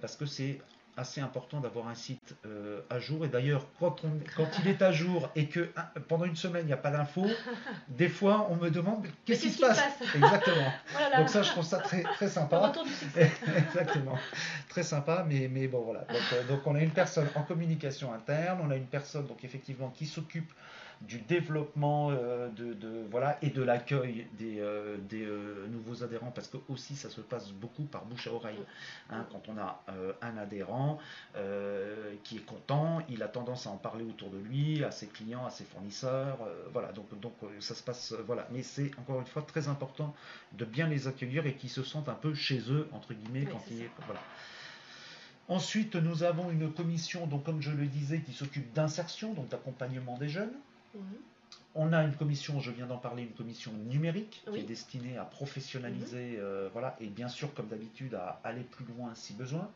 parce que c'est assez important d'avoir un site euh, à jour. Et d'ailleurs, quand, [laughs] quand il est à jour et que pendant une semaine, il n'y a pas d'infos, [laughs] des fois, on me demande qu'est-ce qui se passe, [laughs] Exactement. Oh donc ça, je trouve ça très, très sympa. Exactement. Très sympa, mais, mais bon, voilà. Donc, euh, donc, on a une personne en communication interne, on a une personne, donc effectivement, qui s'occupe du développement euh, de, voilà, et de l'accueil des, euh, des euh, nouveaux adhérents, parce que aussi ça se passe beaucoup par bouche à oreille. Hein, quand on a un adhérent qui est content, il a tendance à en parler autour de lui, à ses clients, à ses fournisseurs. voilà, donc, donc ça se passe. voilà. Mais c'est encore une fois très important de bien les accueillir et qu'ils se sentent un peu chez eux, entre guillemets, quand il est. Voilà. Ensuite, nous avons une commission, donc comme je le disais, qui s'occupe d'insertion, donc d'accompagnement des jeunes. On a une commission, je viens d'en parler, une commission numérique qui est destinée à professionnaliser, mhm. euh, voilà, et bien sûr, comme d'habitude, à aller plus loin si besoin.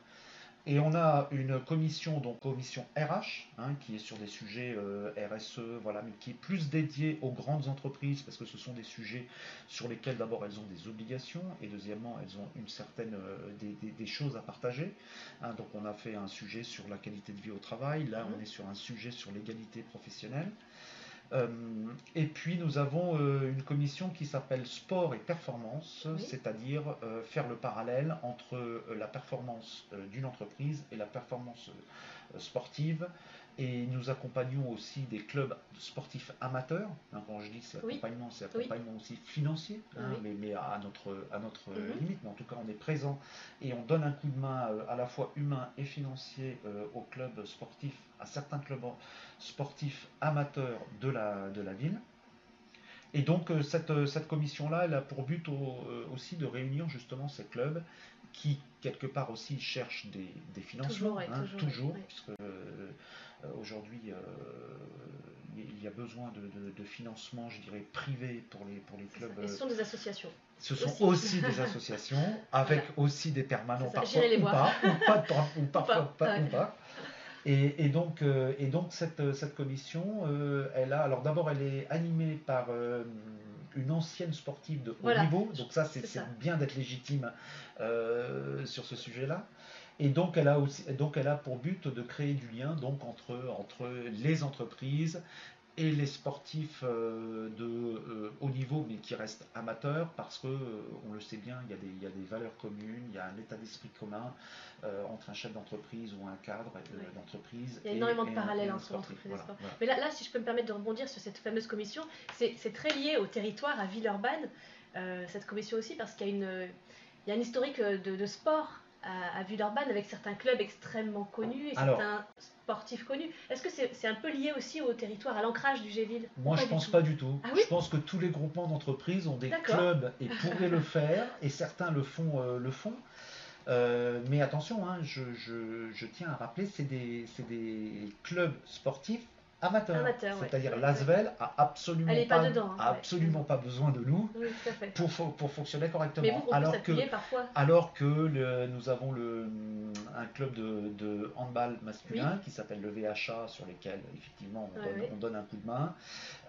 Et on a une commission, donc commission RH, hein, qui est sur des sujets euh, RSE, voilà, mais qui est plus dédiée aux grandes entreprises, parce que ce sont des sujets sur lesquels d'abord elles ont des obligations, et deuxièmement elles ont une certaine euh, des, choses à partager. Hein. donc on a fait un sujet sur la qualité de vie au travail, là mhm. on est sur un sujet sur l'égalité professionnelle. Euh, et puis nous avons euh, une commission qui s'appelle sport et performance, c'est-à-dire euh, faire le parallèle entre la performance d'une entreprise et la performance sportive Et nous accompagnons aussi des clubs sportifs amateurs. Hein, quand je dis c'est accompagnement, c'est accompagnement aussi financier, hein, mais, mais, à notre, à notre mhm. limite. Mais en tout cas, on est présent et on donne un coup de main euh, à la fois humain et financier euh, aux clubs sportifs, à certains clubs sportifs amateurs de la, de la ville. Et donc euh, cette, cette commission-là, elle a pour but aussi de réunir justement ces clubs qui, quelque part aussi, cherchent des, financements, hein, toujours, puisque euh, aujourd'hui, euh, il y a besoin de, financement, je dirais, privé pour les, pour les clubs. ce sont des associations. Ce sont aussi, des [laughs] associations, avec aussi des permanents parfois ou pas, ou, pas, ou parfois pas, ou pas. Et, donc, euh, et donc cette, cette commission, elle a, alors d'abord, elle est animée par une ancienne sportive de haut niveau, donc ça, c'est bien d'être légitime sur ce sujet-là. Et donc elle, a aussi, donc elle a pour but de créer du lien donc entre, entre les entreprises et les sportifs euh, de euh, haut niveau mais qui restent amateurs parce que euh, on le sait bien il y, a des, il y, a des, valeurs communes il y a un état d'esprit commun entre un chef d'entreprise ou un cadre d'entreprise il y a énormément de parallèles entre et le sport mais là, là si je peux me permettre de rebondir sur cette fameuse commission c'est très lié au territoire à Villeurbanne cette commission aussi parce qu'il y a une il y a un historique de, de sport à, à Villeurbanne avec certains clubs extrêmement connus et certains sportifs connus. Est-ce que c'est un peu lié aussi au territoire, à l'ancrage du Géville Moi, je pense pas du tout. Ah je pense que tous les groupements d'entreprises ont des clubs et [laughs] pourraient le faire, et certains le font. Euh, le font. Euh, mais attention, hein, je, je, je, tiens à rappeler, c'est des, des clubs sportifs amateur. C'est-à-dire l'Asvel a absolument, pas, hein, absolument pas besoin de nous pour, pour fonctionner correctement. Mais vous, alors, que, parfois. alors que le, nous avons le, un club de, de handball masculin qui s'appelle le VHA sur lequel effectivement on, donne, un coup de main.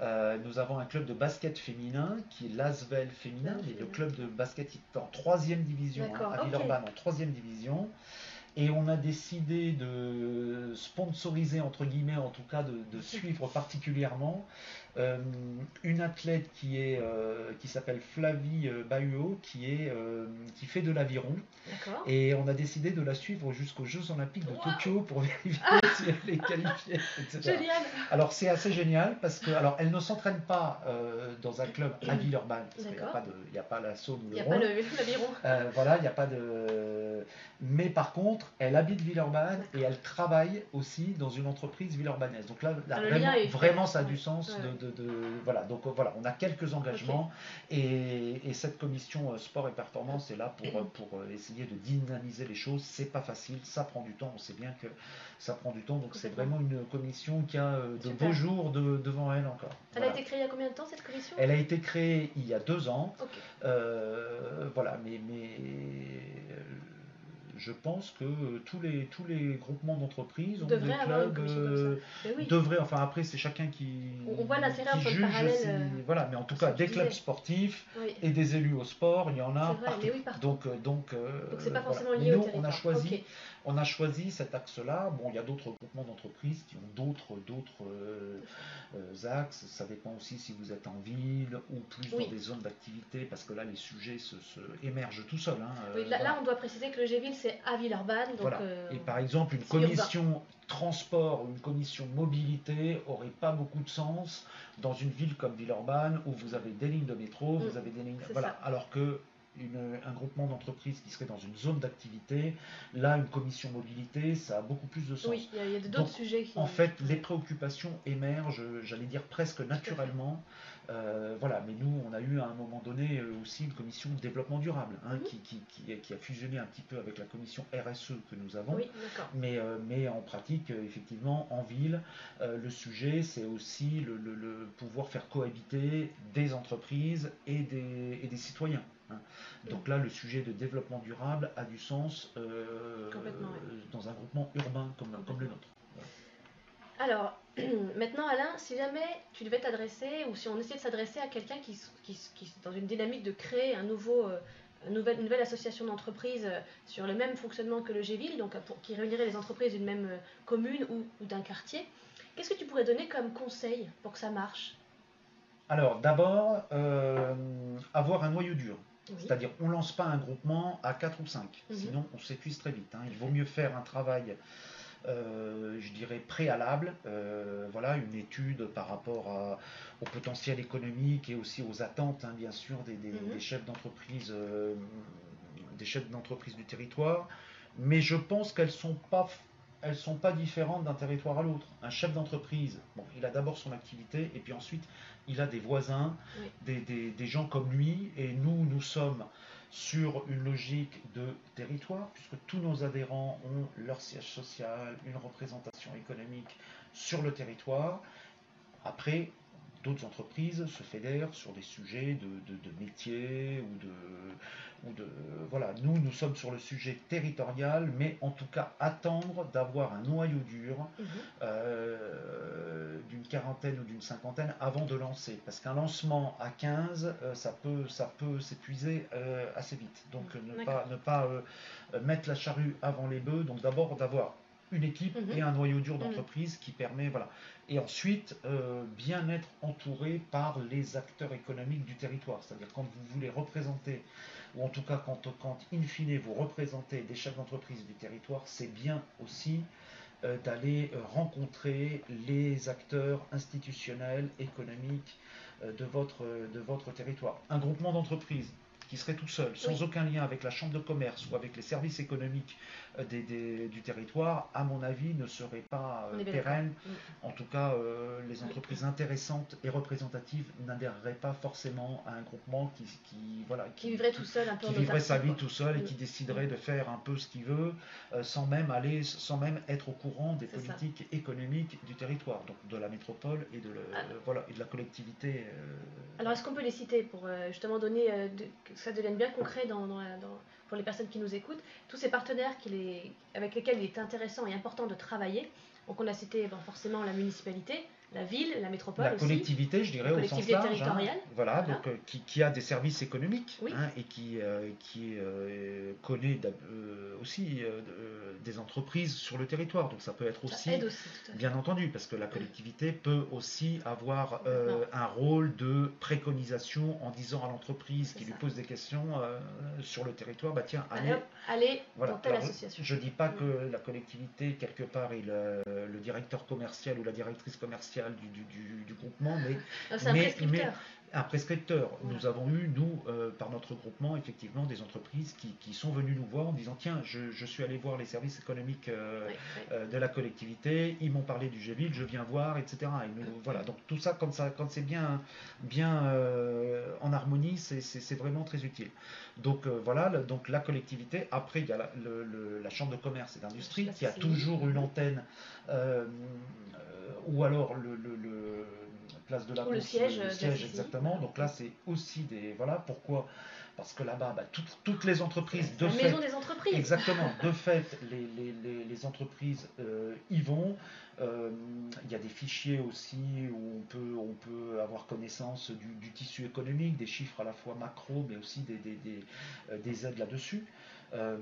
Euh, nous avons un club de basket féminin qui est l'Asvel féminin, mais le club de basket est en troisième division hein, à Villeurbanne en troisième division. Et on a décidé de sponsoriser, entre guillemets, en tout cas de, suivre particulièrement euh, une athlète qui est euh, qui s'appelle Flavie euh, Bahuot, qui est qui fait de l'aviron. Et on a décidé de la suivre jusqu'aux Jeux Olympiques de Tokyo pour [laughs] vérifier ah [laughs] si elle est qualifiée, etc. Génial. Alors c'est assez génial parce que alors elle ne s'entraîne pas dans un club à Villeurbanne parce qu'il n'y a pas de il y a pas la le Il n'y a pas [laughs] l'aviron. voilà, il n'y a pas de. Mais par contre, elle habite Villeurbanne et elle travaille aussi dans une entreprise villeurbanaise. Donc là, vraiment, ça a du sens de voilà, donc voilà, on a quelques engagements et, cette commission euh, sport et performance est là pour, pour euh, essayer de dynamiser les choses. C'est pas facile, ça prend du temps, on sait bien que ça prend du temps, donc c'est vraiment une commission qui a euh, de beaux jours devant elle encore. Elle a été créée il y a combien de temps cette commission? Elle a été créée il y a deux ans. voilà, mais, mais je pense que tous les, tous les groupements d'entreprises ont des clubs euh, devraient, enfin après c'est chacun qui, on voit l'intérêt juge, parallèle, euh, voilà, mais en tout cas des clubs sportifs et des élus au sport, il y en a partout. Donc euh, donc donc c'est pas forcément lié nous, au on a choisi on a choisi cet axe-là. Bon, il y a d'autres groupements d'entreprises qui ont d'autres d'autres axes. Ça dépend aussi si vous êtes en ville ou plus dans des zones d'activité, parce que là les sujets se, émergent tout seuls. Hein, là, là, on doit préciser que le G-Ville c'est à Villeurbanne. Euh, et par exemple, une commission transport ou une commission mobilité aurait pas beaucoup de sens dans une ville comme Villeurbanne où vous avez des lignes de métro, vous mm. avez des lignes. Voilà. Alors que un groupement d'entreprises qui serait dans une zone d'activité, là, une commission mobilité, ça a beaucoup plus de sens. Oui, il y a, d'autres sujets En fait, les préoccupations émergent, j'allais dire presque naturellement. Euh, voilà, mais nous, on a eu à un moment donné euh, aussi une commission de développement durable hein, mhm. qui, qui, a fusionné un petit peu avec la commission RSE que nous avons. mais, euh, mais en pratique, effectivement, en ville, le sujet, c'est aussi le, pouvoir faire cohabiter des entreprises et des, et des citoyens. Hein. Donc là, le sujet de développement durable a du sens dans un groupement urbain comme, comme le nôtre. Alors, [clears throat] maintenant Alain, si jamais tu devais t'adresser, ou si on essayait de s'adresser à quelqu'un qui, qui, qui, dans une dynamique de créer un nouveau, euh, une, nouvelle, nouvelle association d'entreprises euh, sur le même fonctionnement que le Géville, donc pour, qui réunirait les entreprises d'une même commune ou, ou d'un quartier, qu'est-ce que tu pourrais donner comme conseil pour que ça marche? Alors, d'abord, avoir un noyau dur. C'est-à-dire, on ne lance pas un groupement à 4 ou 5, mhm. sinon on s'épuise très vite. Hein. Il vaut mieux faire un travail je dirais, préalable. voilà, une étude par rapport au potentiel économique et aussi aux attentes, hein, bien sûr, des, mhm. chefs d'entreprise, des chefs d'entreprise du territoire. Mais je pense qu'elles sont pas elles sont pas différentes d'un territoire à l'autre. Un chef d'entreprise, bon, il a d'abord son activité et puis ensuite il a des voisins, des, gens comme lui, et nous, nous sommes sur une logique de territoire, puisque tous nos adhérents ont leur siège social, une représentation économique sur le territoire. Après, d'autres entreprises se fédèrent sur des sujets de, de, de métier ou de, de voilà, nous nous sommes sur le sujet territorial, mais en tout cas attendre d'avoir un noyau dur mhm. euh, d'une quarantaine ou d'une cinquantaine avant de lancer, parce qu'un lancement à 15, euh, ça peut ça peut s'épuiser euh, assez vite. Donc ne pas ne pas mettre la charrue avant les bœufs. Donc d'abord d'avoir une équipe mhm. et un noyau dur mhm. d'entreprise qui permet voilà et ensuite bien être entouré par les acteurs économiques du territoire c'est-à-dire quand vous voulez représenter ou en tout cas quand, quand in fine vous représentez des chefs d'entreprise du territoire, c'est bien aussi euh, d'aller euh, rencontrer les acteurs institutionnels, économiques euh, de, votre, de votre territoire. Un groupement d'entreprises qui serait tout seul, sans aucun lien avec la chambre de commerce ou avec les services économiques euh, du territoire, à mon avis, ne serait pas euh, pérenne. Mm. En tout cas, euh, les entreprises intéressantes et représentatives n'adhéreraient pas forcément à un groupement qui, voilà, qui, vivrait tout seul, un peu qui vivrait sa vie tout seul et mm. qui déciderait de faire un peu ce qu'il veut, sans même aller, sans même être au courant des politiques économiques du territoire, donc de la métropole et de, ah. voilà, et de la collectivité. Alors, est-ce qu'on peut les citer pour justement donner que ça devienne bien concret dans, pour les personnes qui nous écoutent, tous ces partenaires avec lesquels il est intéressant et important de travailler. Donc on a cité forcément la municipalité, la ville, la métropole. La collectivité, je dirais, au sens large. Hein. territoriale. voilà, donc euh, qui, a des services économiques hein, et qui, euh, qui euh, connaît aussi des entreprises sur le territoire. Donc ça peut être aussi, bien entendu, parce que la collectivité peut aussi avoir un rôle de préconisation en disant à l'entreprise qui lui pose des questions sur le territoire, bah tiens, allez, allez dans telle association. Je dis pas mm. que la collectivité, quelque part, est le directeur commercial ou la directrice commerciale du, du, groupement, mais, mais, mais, un prescripteur. Nous avons eu, nous, euh, par notre groupement, effectivement, des entreprises qui, qui, sont venues nous voir en disant Tiens, je, je suis allé voir les services économiques euh, euh, de la collectivité, ils m'ont parlé du GVIL, je viens voir, etc. Et nous, voilà, donc tout ça, quand, ça, quand c'est bien, bien en harmonie, c'est vraiment très utile. Donc voilà, donc la collectivité. Après, il y a la, la Chambre de commerce et d'industrie qui a toujours une antenne, ou alors le place de la le siège, exactement. Donc là, c'est aussi des. Voilà pourquoi? Parce que là-bas, bah, toutes, toutes, les entreprises, de la fait, maison des entreprises. Exactement. [laughs] De fait, les, les, les, entreprises euh, y vont. Euh, il y a des fichiers aussi où on peut, on peut avoir connaissance du, du tissu économique, des chiffres à la fois macro, mais aussi des, des, des, euh, des aides là-dessus. Euh,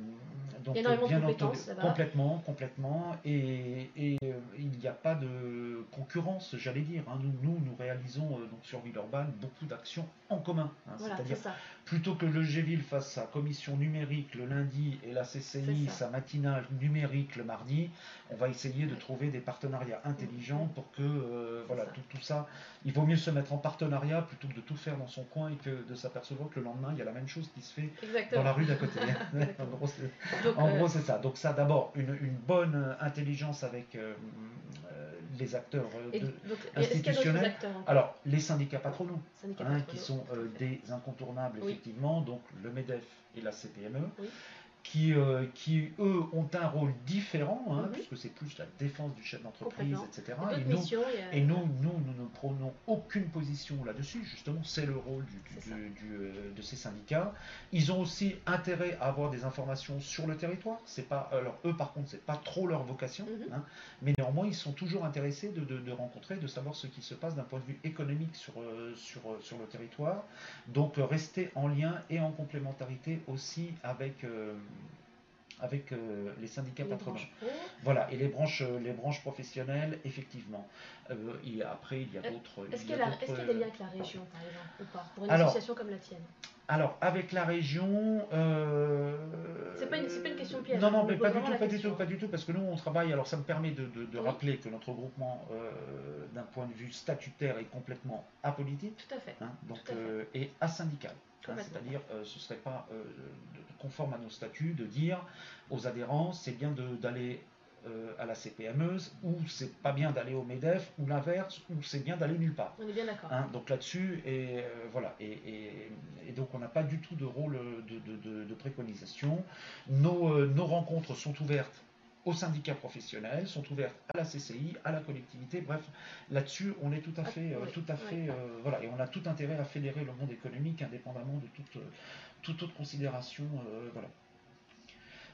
donc, il y a bien entendu, complètement, complètement, et, et euh, il n'y a pas de concurrence, j'allais dire. Hein. Nous, nous, nous, réalisons euh, donc sur Villeurbanne beaucoup d'actions en commun. Hein. C'est-à-dire, plutôt que le GVille fasse sa commission numérique le lundi et la CCI sa matinale numérique le mardi, on va essayer de trouver des partenariats intelligents pour que voilà tout, tout, ça, il vaut mieux se mettre en partenariat plutôt que de tout faire dans son coin et que de s'apercevoir que le lendemain il y a la même chose qui se fait dans la rue d'à côté. [laughs] en gros, c'est ça. Donc ça, d'abord, une, bonne intelligence avec euh, euh, les acteurs institutionnels. Alors, les syndicats patronaux, hein, qui sont euh, des incontournables, effectivement. Donc, le MEDEF et la CPME qui, euh, qui, eux, ont un rôle différent, hein, mhm. puisque c'est plus la défense du chef d'entreprise, etc. Et, nous, et nous, nous, nous, ne prenons aucune position là-dessus, justement, c'est le rôle du, du, euh, de ces syndicats. Ils ont aussi intérêt à avoir des informations sur le territoire. C'est pas, alors eux, par contre, c'est pas trop leur vocation, mhm. hein, mais néanmoins, ils sont toujours intéressés de, de, de, rencontrer, de savoir ce qui se passe d'un point de vue économique sur, euh, sur, sur le territoire. Donc, rester en lien et en complémentarité aussi avec avec euh, les syndicats patronaux. Voilà, et les branches, euh, les branches professionnelles, effectivement. Euh, après, il y a d'autres. Est-ce qu'il y, a des liens avec la région, par exemple, ou pas Pour une association comme la tienne alors, avec la région. Euh, c'est pas, pas, une question piège. Non, non, mais pas du tout, pas du tout, pas du tout, parce que nous, on travaille. Alors, ça me permet de, rappeler que notre groupement, d'un point de vue statutaire, est complètement apolitique. Tout à fait. Hein, donc, euh, et asyndical. Hein, C'est-à-dire, ce ne serait pas conforme à nos statuts de dire aux adhérents, c'est bien d'aller euh, à la CPME, ou c'est pas bien d'aller au MEDEF, ou l'inverse, ou c'est bien d'aller nulle part. On est bien d'accord. Hein, donc là-dessus, et euh, voilà, et, et, donc on n'a pas du tout de rôle de, de, préconisation. Nos, euh, nos, rencontres sont ouvertes aux syndicats professionnels, sont ouvertes à la CCI, à la collectivité. Bref, là-dessus, on est tout à ah, fait, tout à fait, voilà, et on a tout intérêt à fédérer le monde économique indépendamment de toute, toute autre considération, voilà.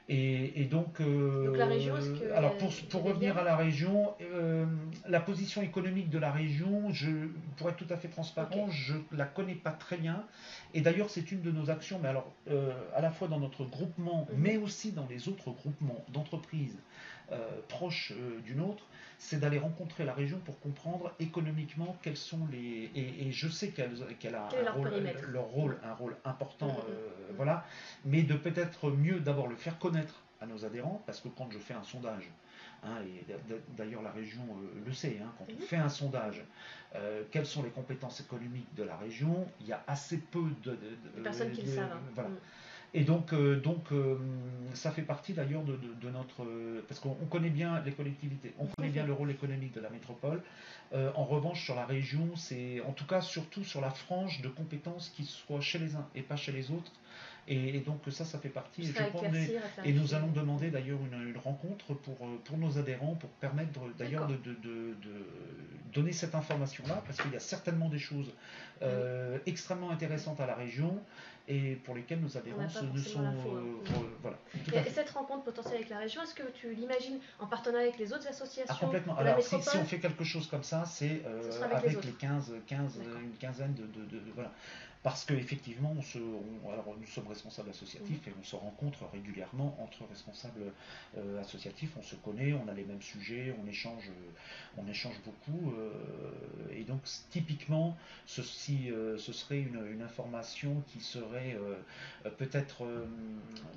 Et, donc, euh, la région, alors pour, pour revenir à la région, euh, la position économique de la région, je, pour être tout à fait transparent, je je la connais pas très bien. Et d'ailleurs, c'est une de nos actions, mais alors euh, à la fois dans notre groupement, mhm. mais aussi dans les autres groupements d'entreprises proches du nôtre, c'est d'aller rencontrer la région pour comprendre économiquement quels sont les. Et, je sais qu'elle a un rôle, leur rôle, un rôle important, mhm. voilà, mais de peut-être mieux d'abord le faire connaître à nos adhérents, parce que quand je fais un sondage, hein, et d'ailleurs la région euh, le sait, hein, quand on mhm. fait un sondage, euh, quelles sont les compétences économiques de la région, il y a assez peu de, personnes qui le savent. Hein. Voilà. Mhm. Et donc, euh, donc ça fait partie d'ailleurs de, notre... parce qu'on connaît bien les collectivités, on connaît bien le rôle économique de la métropole. en revanche, sur la région, c'est en tout cas surtout sur la frange de compétences qui soit chez les uns et pas chez les autres, et, donc ça, ça fait partie. Et, nous allons demander d'ailleurs une, rencontre pour, euh, pour nos adhérents pour permettre d'ailleurs de, de, donner cette information-là, parce qu'il y a certainement des choses euh, extrêmement intéressantes à la région et pour lesquelles nos adhérents ne sont. Hein. Euh, voilà, et, cette rencontre potentielle avec la région, est-ce que tu l'imagines en partenariat avec les autres associations ah, Complètement. Alors, si, on fait quelque chose comme ça, c'est avec, les, 15, 15 une quinzaine de, de voilà parce qu'effectivement, nous sommes responsables associatifs et on se rencontre régulièrement entre responsables euh, associatifs, on se connaît, on a les mêmes sujets, on échange, on échange beaucoup. Euh, et donc, typiquement, ceci, euh, ce serait une, information qui serait peut-être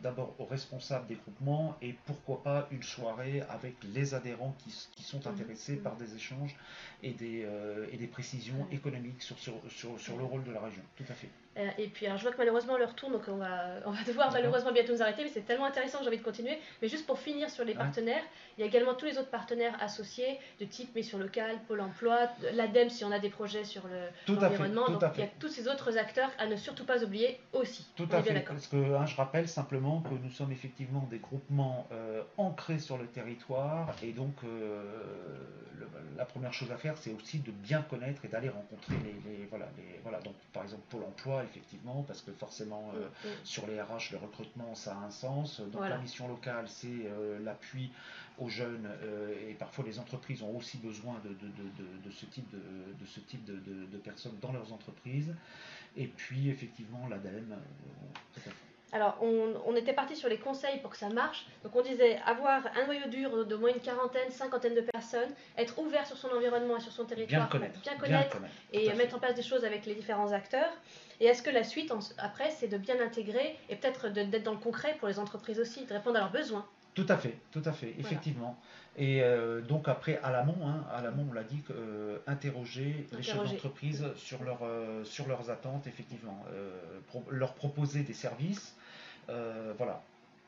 d'abord aux responsables des groupements et pourquoi pas une soirée avec les adhérents qui, sont mmh. intéressés par des échanges et des, et des précisions économiques sur, sur, sur le rôle de la région. Tout à fait. Euh, et puis, alors, je vois que malheureusement l'heure tourne, donc on va, [laughs] on va devoir malheureusement bientôt nous arrêter, mais c'est tellement intéressant que j'ai envie de continuer. Mais juste pour finir sur les partenaires, il y a également tous les autres partenaires associés de type Mission Locale, Pôle Emploi, l'ADEME si on a des projets sur l'environnement. donc il y a tous ces autres acteurs à ne surtout pas oublier aussi. Tout à fait. Parce que hein, je rappelle simplement que nous sommes effectivement des groupements euh, ancrés sur le territoire et donc euh, la première chose à faire c'est aussi de bien connaître et d'aller rencontrer les, les, voilà, les, voilà donc par exemple Pôle Emploi effectivement, parce que forcément, euh, mm, mm. sur les RH, le recrutement, ça a un sens. Donc la mission locale, c'est euh, l'appui aux jeunes, euh, et parfois les entreprises ont aussi besoin de, de, ce type, de, ce type de, personnes dans leurs entreprises. Et puis, effectivement, l'ADEME. Alors, on, était parti sur les conseils pour que ça marche. Donc, on disait avoir un noyau dur de moins une quarantaine, cinquantaine de personnes, être ouvert sur son environnement et sur son territoire, bien connaître, bien connaître, et mettre en place des choses avec les différents acteurs. Et est-ce que la suite, après, c'est de bien intégrer et peut-être d'être dans le concret pour les entreprises aussi, de répondre à leurs besoins? Tout à fait, tout à fait, effectivement. Et euh, donc après, à l'amont, hein, à l'amont, on l'a dit, euh, interroger, les chefs d'entreprise sur, leur, euh, sur leurs attentes, effectivement, leur proposer des services, voilà,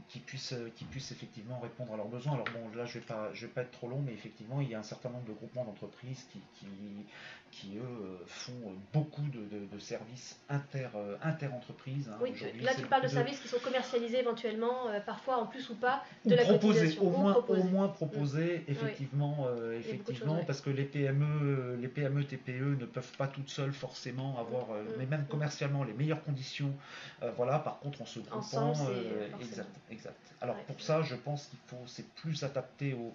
qui puissent, qui puissent effectivement répondre à leurs besoins. Alors bon, là, je vais pas, vais pas être trop long, mais effectivement, il y a un certain nombre de groupements d'entreprises qui, qui, eux, font beaucoup de, services inter, euh, inter-entreprises. Hein, oui, là, tu parles de services qui sont commercialisés éventuellement, euh, parfois en plus ou pas, de la proposer, au moins, au moins proposer, mm. effectivement, euh, effectivement parce que les PME, les PME, TPE ne peuvent pas toutes seules forcément avoir, mm. mais même mm. commercialement, les meilleures conditions. voilà, par contre, en se groupant, exact, exact. Alors pour ça, je pense qu'il faut, c'est plus adapté aux,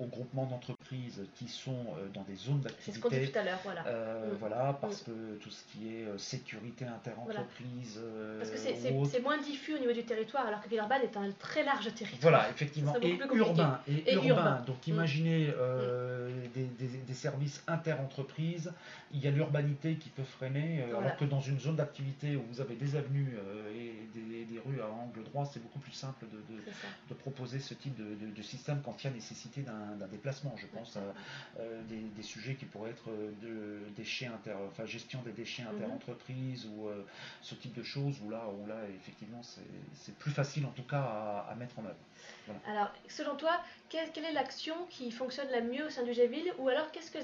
aux groupements d'entreprises qui sont dans des zones d'activité. C'est ce qu'on dit tout à l'heure, voilà. Euh, mm. Voilà, parce mm. que tout ce qui est euh, sécurité interentreprise. euh, Parce que c'est- moins diffus au niveau du territoire, alors que Villeurbanne est un très large territoire. Voilà, effectivement. Et urbain. Et, Et urbain. urbain. Donc Mm. imaginez euh, des, des- des services interentreprise. Il y a l'urbanité qui peut freiner, euh, Voilà. alors que dans une zone d'activité où vous avez des avenues euh, et des, des rues à angle droit, c'est beaucoup plus simple de, de-. De proposer ce type de, de- de système quand il y a nécessité d'un déplacement. Je pense à euh, des, des sujets qui pourraient être euh, de déchets inter, enfin gestion des déchets Mhm. interentreprises ou euh, ce type de choses où là, où là effectivement c'est plus facile en tout cas à, à mettre en œuvre. Alors, selon toi, quelle, quelle est l'action qui fonctionne la mieux au sein du GVille Ou alors, qu'est-ce que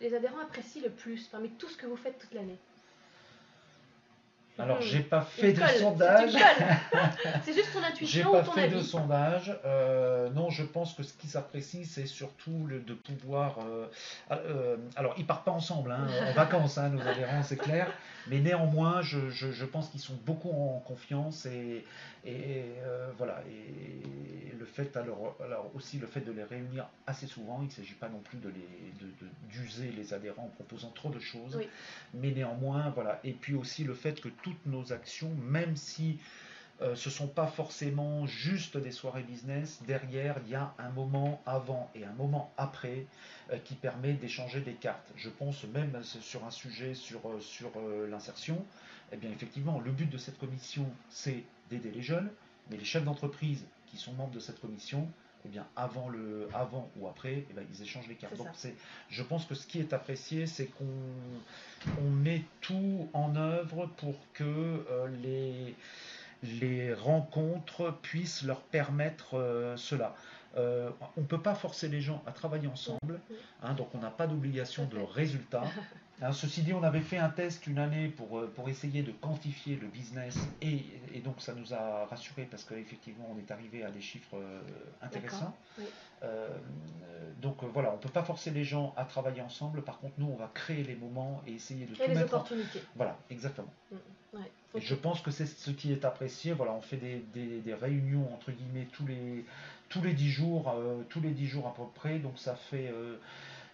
les adhérents apprécient le plus parmi tout ce que vous faites toute l'année? Alors Mhm. j'ai pas fait de sondage. [laughs] C'est juste ton J'ai intuition pas ou ton fait de sondage. Euh, non, je pense que ce qui s'apprécie, c'est surtout le, de pouvoir. euh, euh, alors, ils partent pas ensemble hein, en [laughs] vacances, hein, nos adhérents, c'est clair. Mais néanmoins, je, je- je pense qu'ils sont beaucoup en confiance et, et euh, voilà. Et le fait, alors, alors aussi le fait de les réunir assez souvent. Il ne s'agit pas non plus de les de- de- d'user les adhérents en proposant trop de choses. Oui. Mais néanmoins, voilà. Et puis aussi le fait que toutes nos actions, même si euh, ce ne sont pas forcément juste des soirées business. Derrière, il y a un moment avant et un moment après euh, qui permet d'échanger des cartes. Je pense même sur un sujet sur, sur euh, l'insertion. Eh bien, effectivement, le but de cette commission, c'est d'aider les jeunes, mais les chefs d'entreprise qui sont membres de cette commission, eh bien, avant, le, avant ou après, eh bien, ils échangent les cartes. Donc, je pense que ce qui est apprécié, c'est qu'on on met tout en œuvre pour que euh, les, les rencontres puissent leur permettre euh, cela. Euh, on ne peut pas forcer les gens à travailler ensemble, hein, donc on n'a pas d'obligation de résultat. [laughs] Ceci dit, on avait fait un test une année pour, euh, pour essayer de quantifier le business et, et donc ça nous a rassurés parce qu'effectivement on est arrivé à des chiffres euh, intéressants. oui. Euh, donc voilà, on ne peut pas forcer les gens à travailler ensemble, par contre nous on va créer les moments et essayer de Créer tout les mettre en... opportunités. Voilà, exactement. Ouais. Et je pense que c'est ce qui est apprécié. Voilà, on fait des, des- des réunions entre guillemets tous les tous les dix jours, euh, tous les dix jours à peu près. Donc ça fait euh,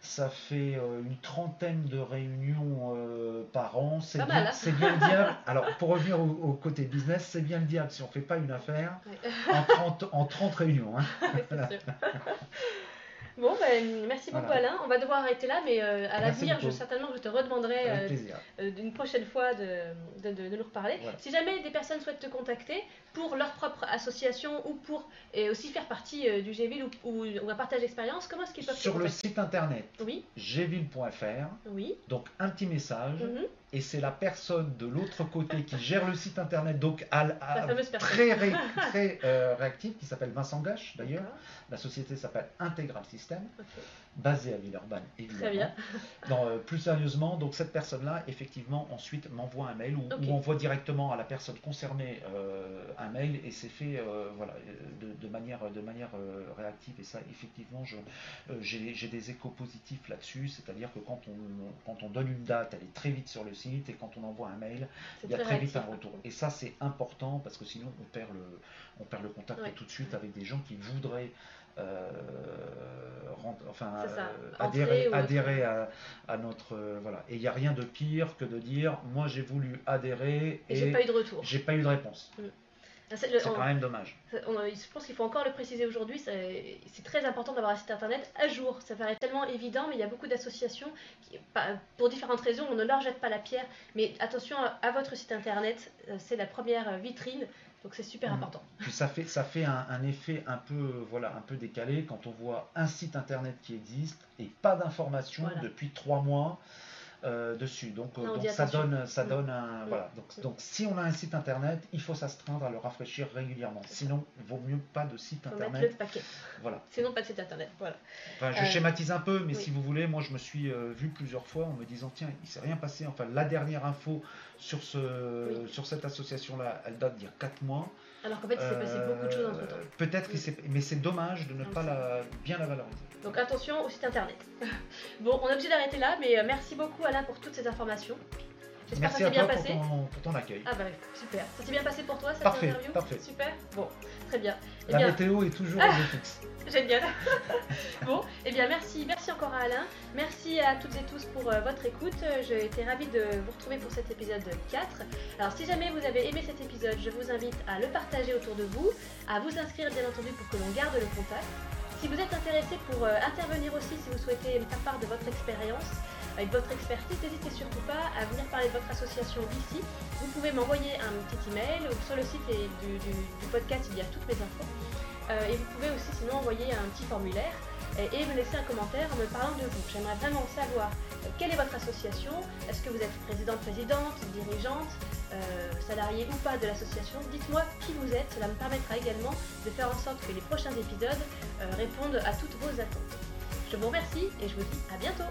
ça fait euh, une trentaine de réunions euh, par an. C'est bien, hein. c'est bien le diable. Alors pour revenir au, au côté business, c'est bien le diable si on fait pas une affaire Ouais. en 30 en 30 réunions. hein. [laughs] [laughs] Bon, ben, merci beaucoup Voilà. Alain. On va devoir arrêter là, mais euh, à l'avenir, je, certainement, je te redemanderai euh, euh, une prochaine fois de, de, de- de nous reparler. Voilà. Si jamais des personnes souhaitent te contacter pour leur propre association ou pour et aussi faire partie euh, du Géville ou, ou- ou un partage d'expérience, comment est-ce qu'ils peuvent te Sur le site internet Oui, gville.fr, oui. donc un petit message. mhm. Et c'est la personne de l'autre côté qui gère le site internet, donc à, à- très, ré- très euh, réactive, qui s'appelle Vincent Gache d'ailleurs. La société s'appelle Integral System, basée à Villeurbanne évidemment. Très bien. Non, euh, plus sérieusement, donc cette personne-là, effectivement, ensuite m'envoie un mail ou, envoie directement à la personne concernée euh, un mail et c'est fait voilà, de, de manière, de manière réactive. Et ça, effectivement, j'ai des échos positifs là-dessus, c'est-à-dire que quand on, quand on donne une date, elle est très vite sur le site et quand on envoie un mail, il y a très très vite un retour. Et ça, c'est important parce que sinon, on perd le, on perd le contact Ouais. tout de suite avec des gens qui voudraient. euh, enfin, euh, adhérer, à, à notre euh, voilà et il n'y a rien de pire que de dire moi j'ai voulu adhérer Et et, j'ai pas eu de retour. j'ai pas eu de réponse Ah, c'est le- c'est quand même dommage on- je pense qu'il faut encore le préciser aujourd'hui, c'est très important d'avoir un site internet à jour. Ça paraît tellement évident, mais il y a beaucoup d'associations qui, pour différentes raisons, on ne leur jette pas la pierre. Mais attention à, à votre site internet, euh, c'est la première euh, vitrine, donc c'est super Mhm. important. puis ça fait ça fait un, un effet un peu euh, voilà un peu décalé quand on voit un site internet qui existe et pas d'informations Voilà. depuis trois mois euh, dessus donc, euh, Non, donc ça donne ça Mm. donne un Mm. voilà donc, donc si on a un site internet il faut s'astreindre à le rafraîchir régulièrement sinon vaut mieux pas de site faut mettre le internet paquet. voilà Sinon, pas de site internet. Voilà. Enfin, je Euh, schématise un peu, mais oui. si vous voulez, moi je me suis euh, vu plusieurs fois en me disant tiens, il s'est rien passé. Enfin, la dernière info sur, ce, Oui. sur cette association-là, elle date d'il y a 4 mois. Alors qu'en fait, il s'est passé beaucoup de choses entre temps. Peut-être. Mais c'est dommage de ne Non, pas la, bien la valoriser. Donc attention au site internet. [laughs] bon, on est obligé d'arrêter là, mais euh, merci beaucoup Alain pour toutes ces informations. J'espère que ça s'est bien passé. pour ton, pour ton accueil. Ah bah super. Ça s'est bien passé pour toi cette Parfait, interview parfait. Super. Bon, très bien. Eh La bien, météo est toujours au fixe. [laughs] Génial. [laughs] bon, eh bien merci, merci encore à Alain. Merci à toutes et tous pour euh, votre écoute. Euh, J'ai été ravie de vous retrouver pour cet épisode 4. Alors si jamais vous avez aimé cet épisode, je vous invite à le partager autour de vous, à vous inscrire bien entendu pour que l'on garde le contact. Si vous êtes intéressé pour euh, intervenir aussi, si vous souhaitez faire part de votre expérience, avec votre expertise, n'hésitez surtout pas à venir parler de votre association ici. Vous pouvez m'envoyer un petit email sur le site et du podcast, il y a toutes mes infos. Euh, et vous pouvez aussi sinon envoyer un petit formulaire et, me laisser un commentaire en me parlant de vous. J'aimerais vraiment savoir euh, quelle est votre association, est-ce que vous êtes présidente, présidente, dirigeante, euh, salarié ou pas de l'association? Dites-moi qui vous êtes, cela me permettra également de faire en sorte que les prochains épisodes euh, répondent à toutes vos attentes. Je vous remercie et je vous dis à bientôt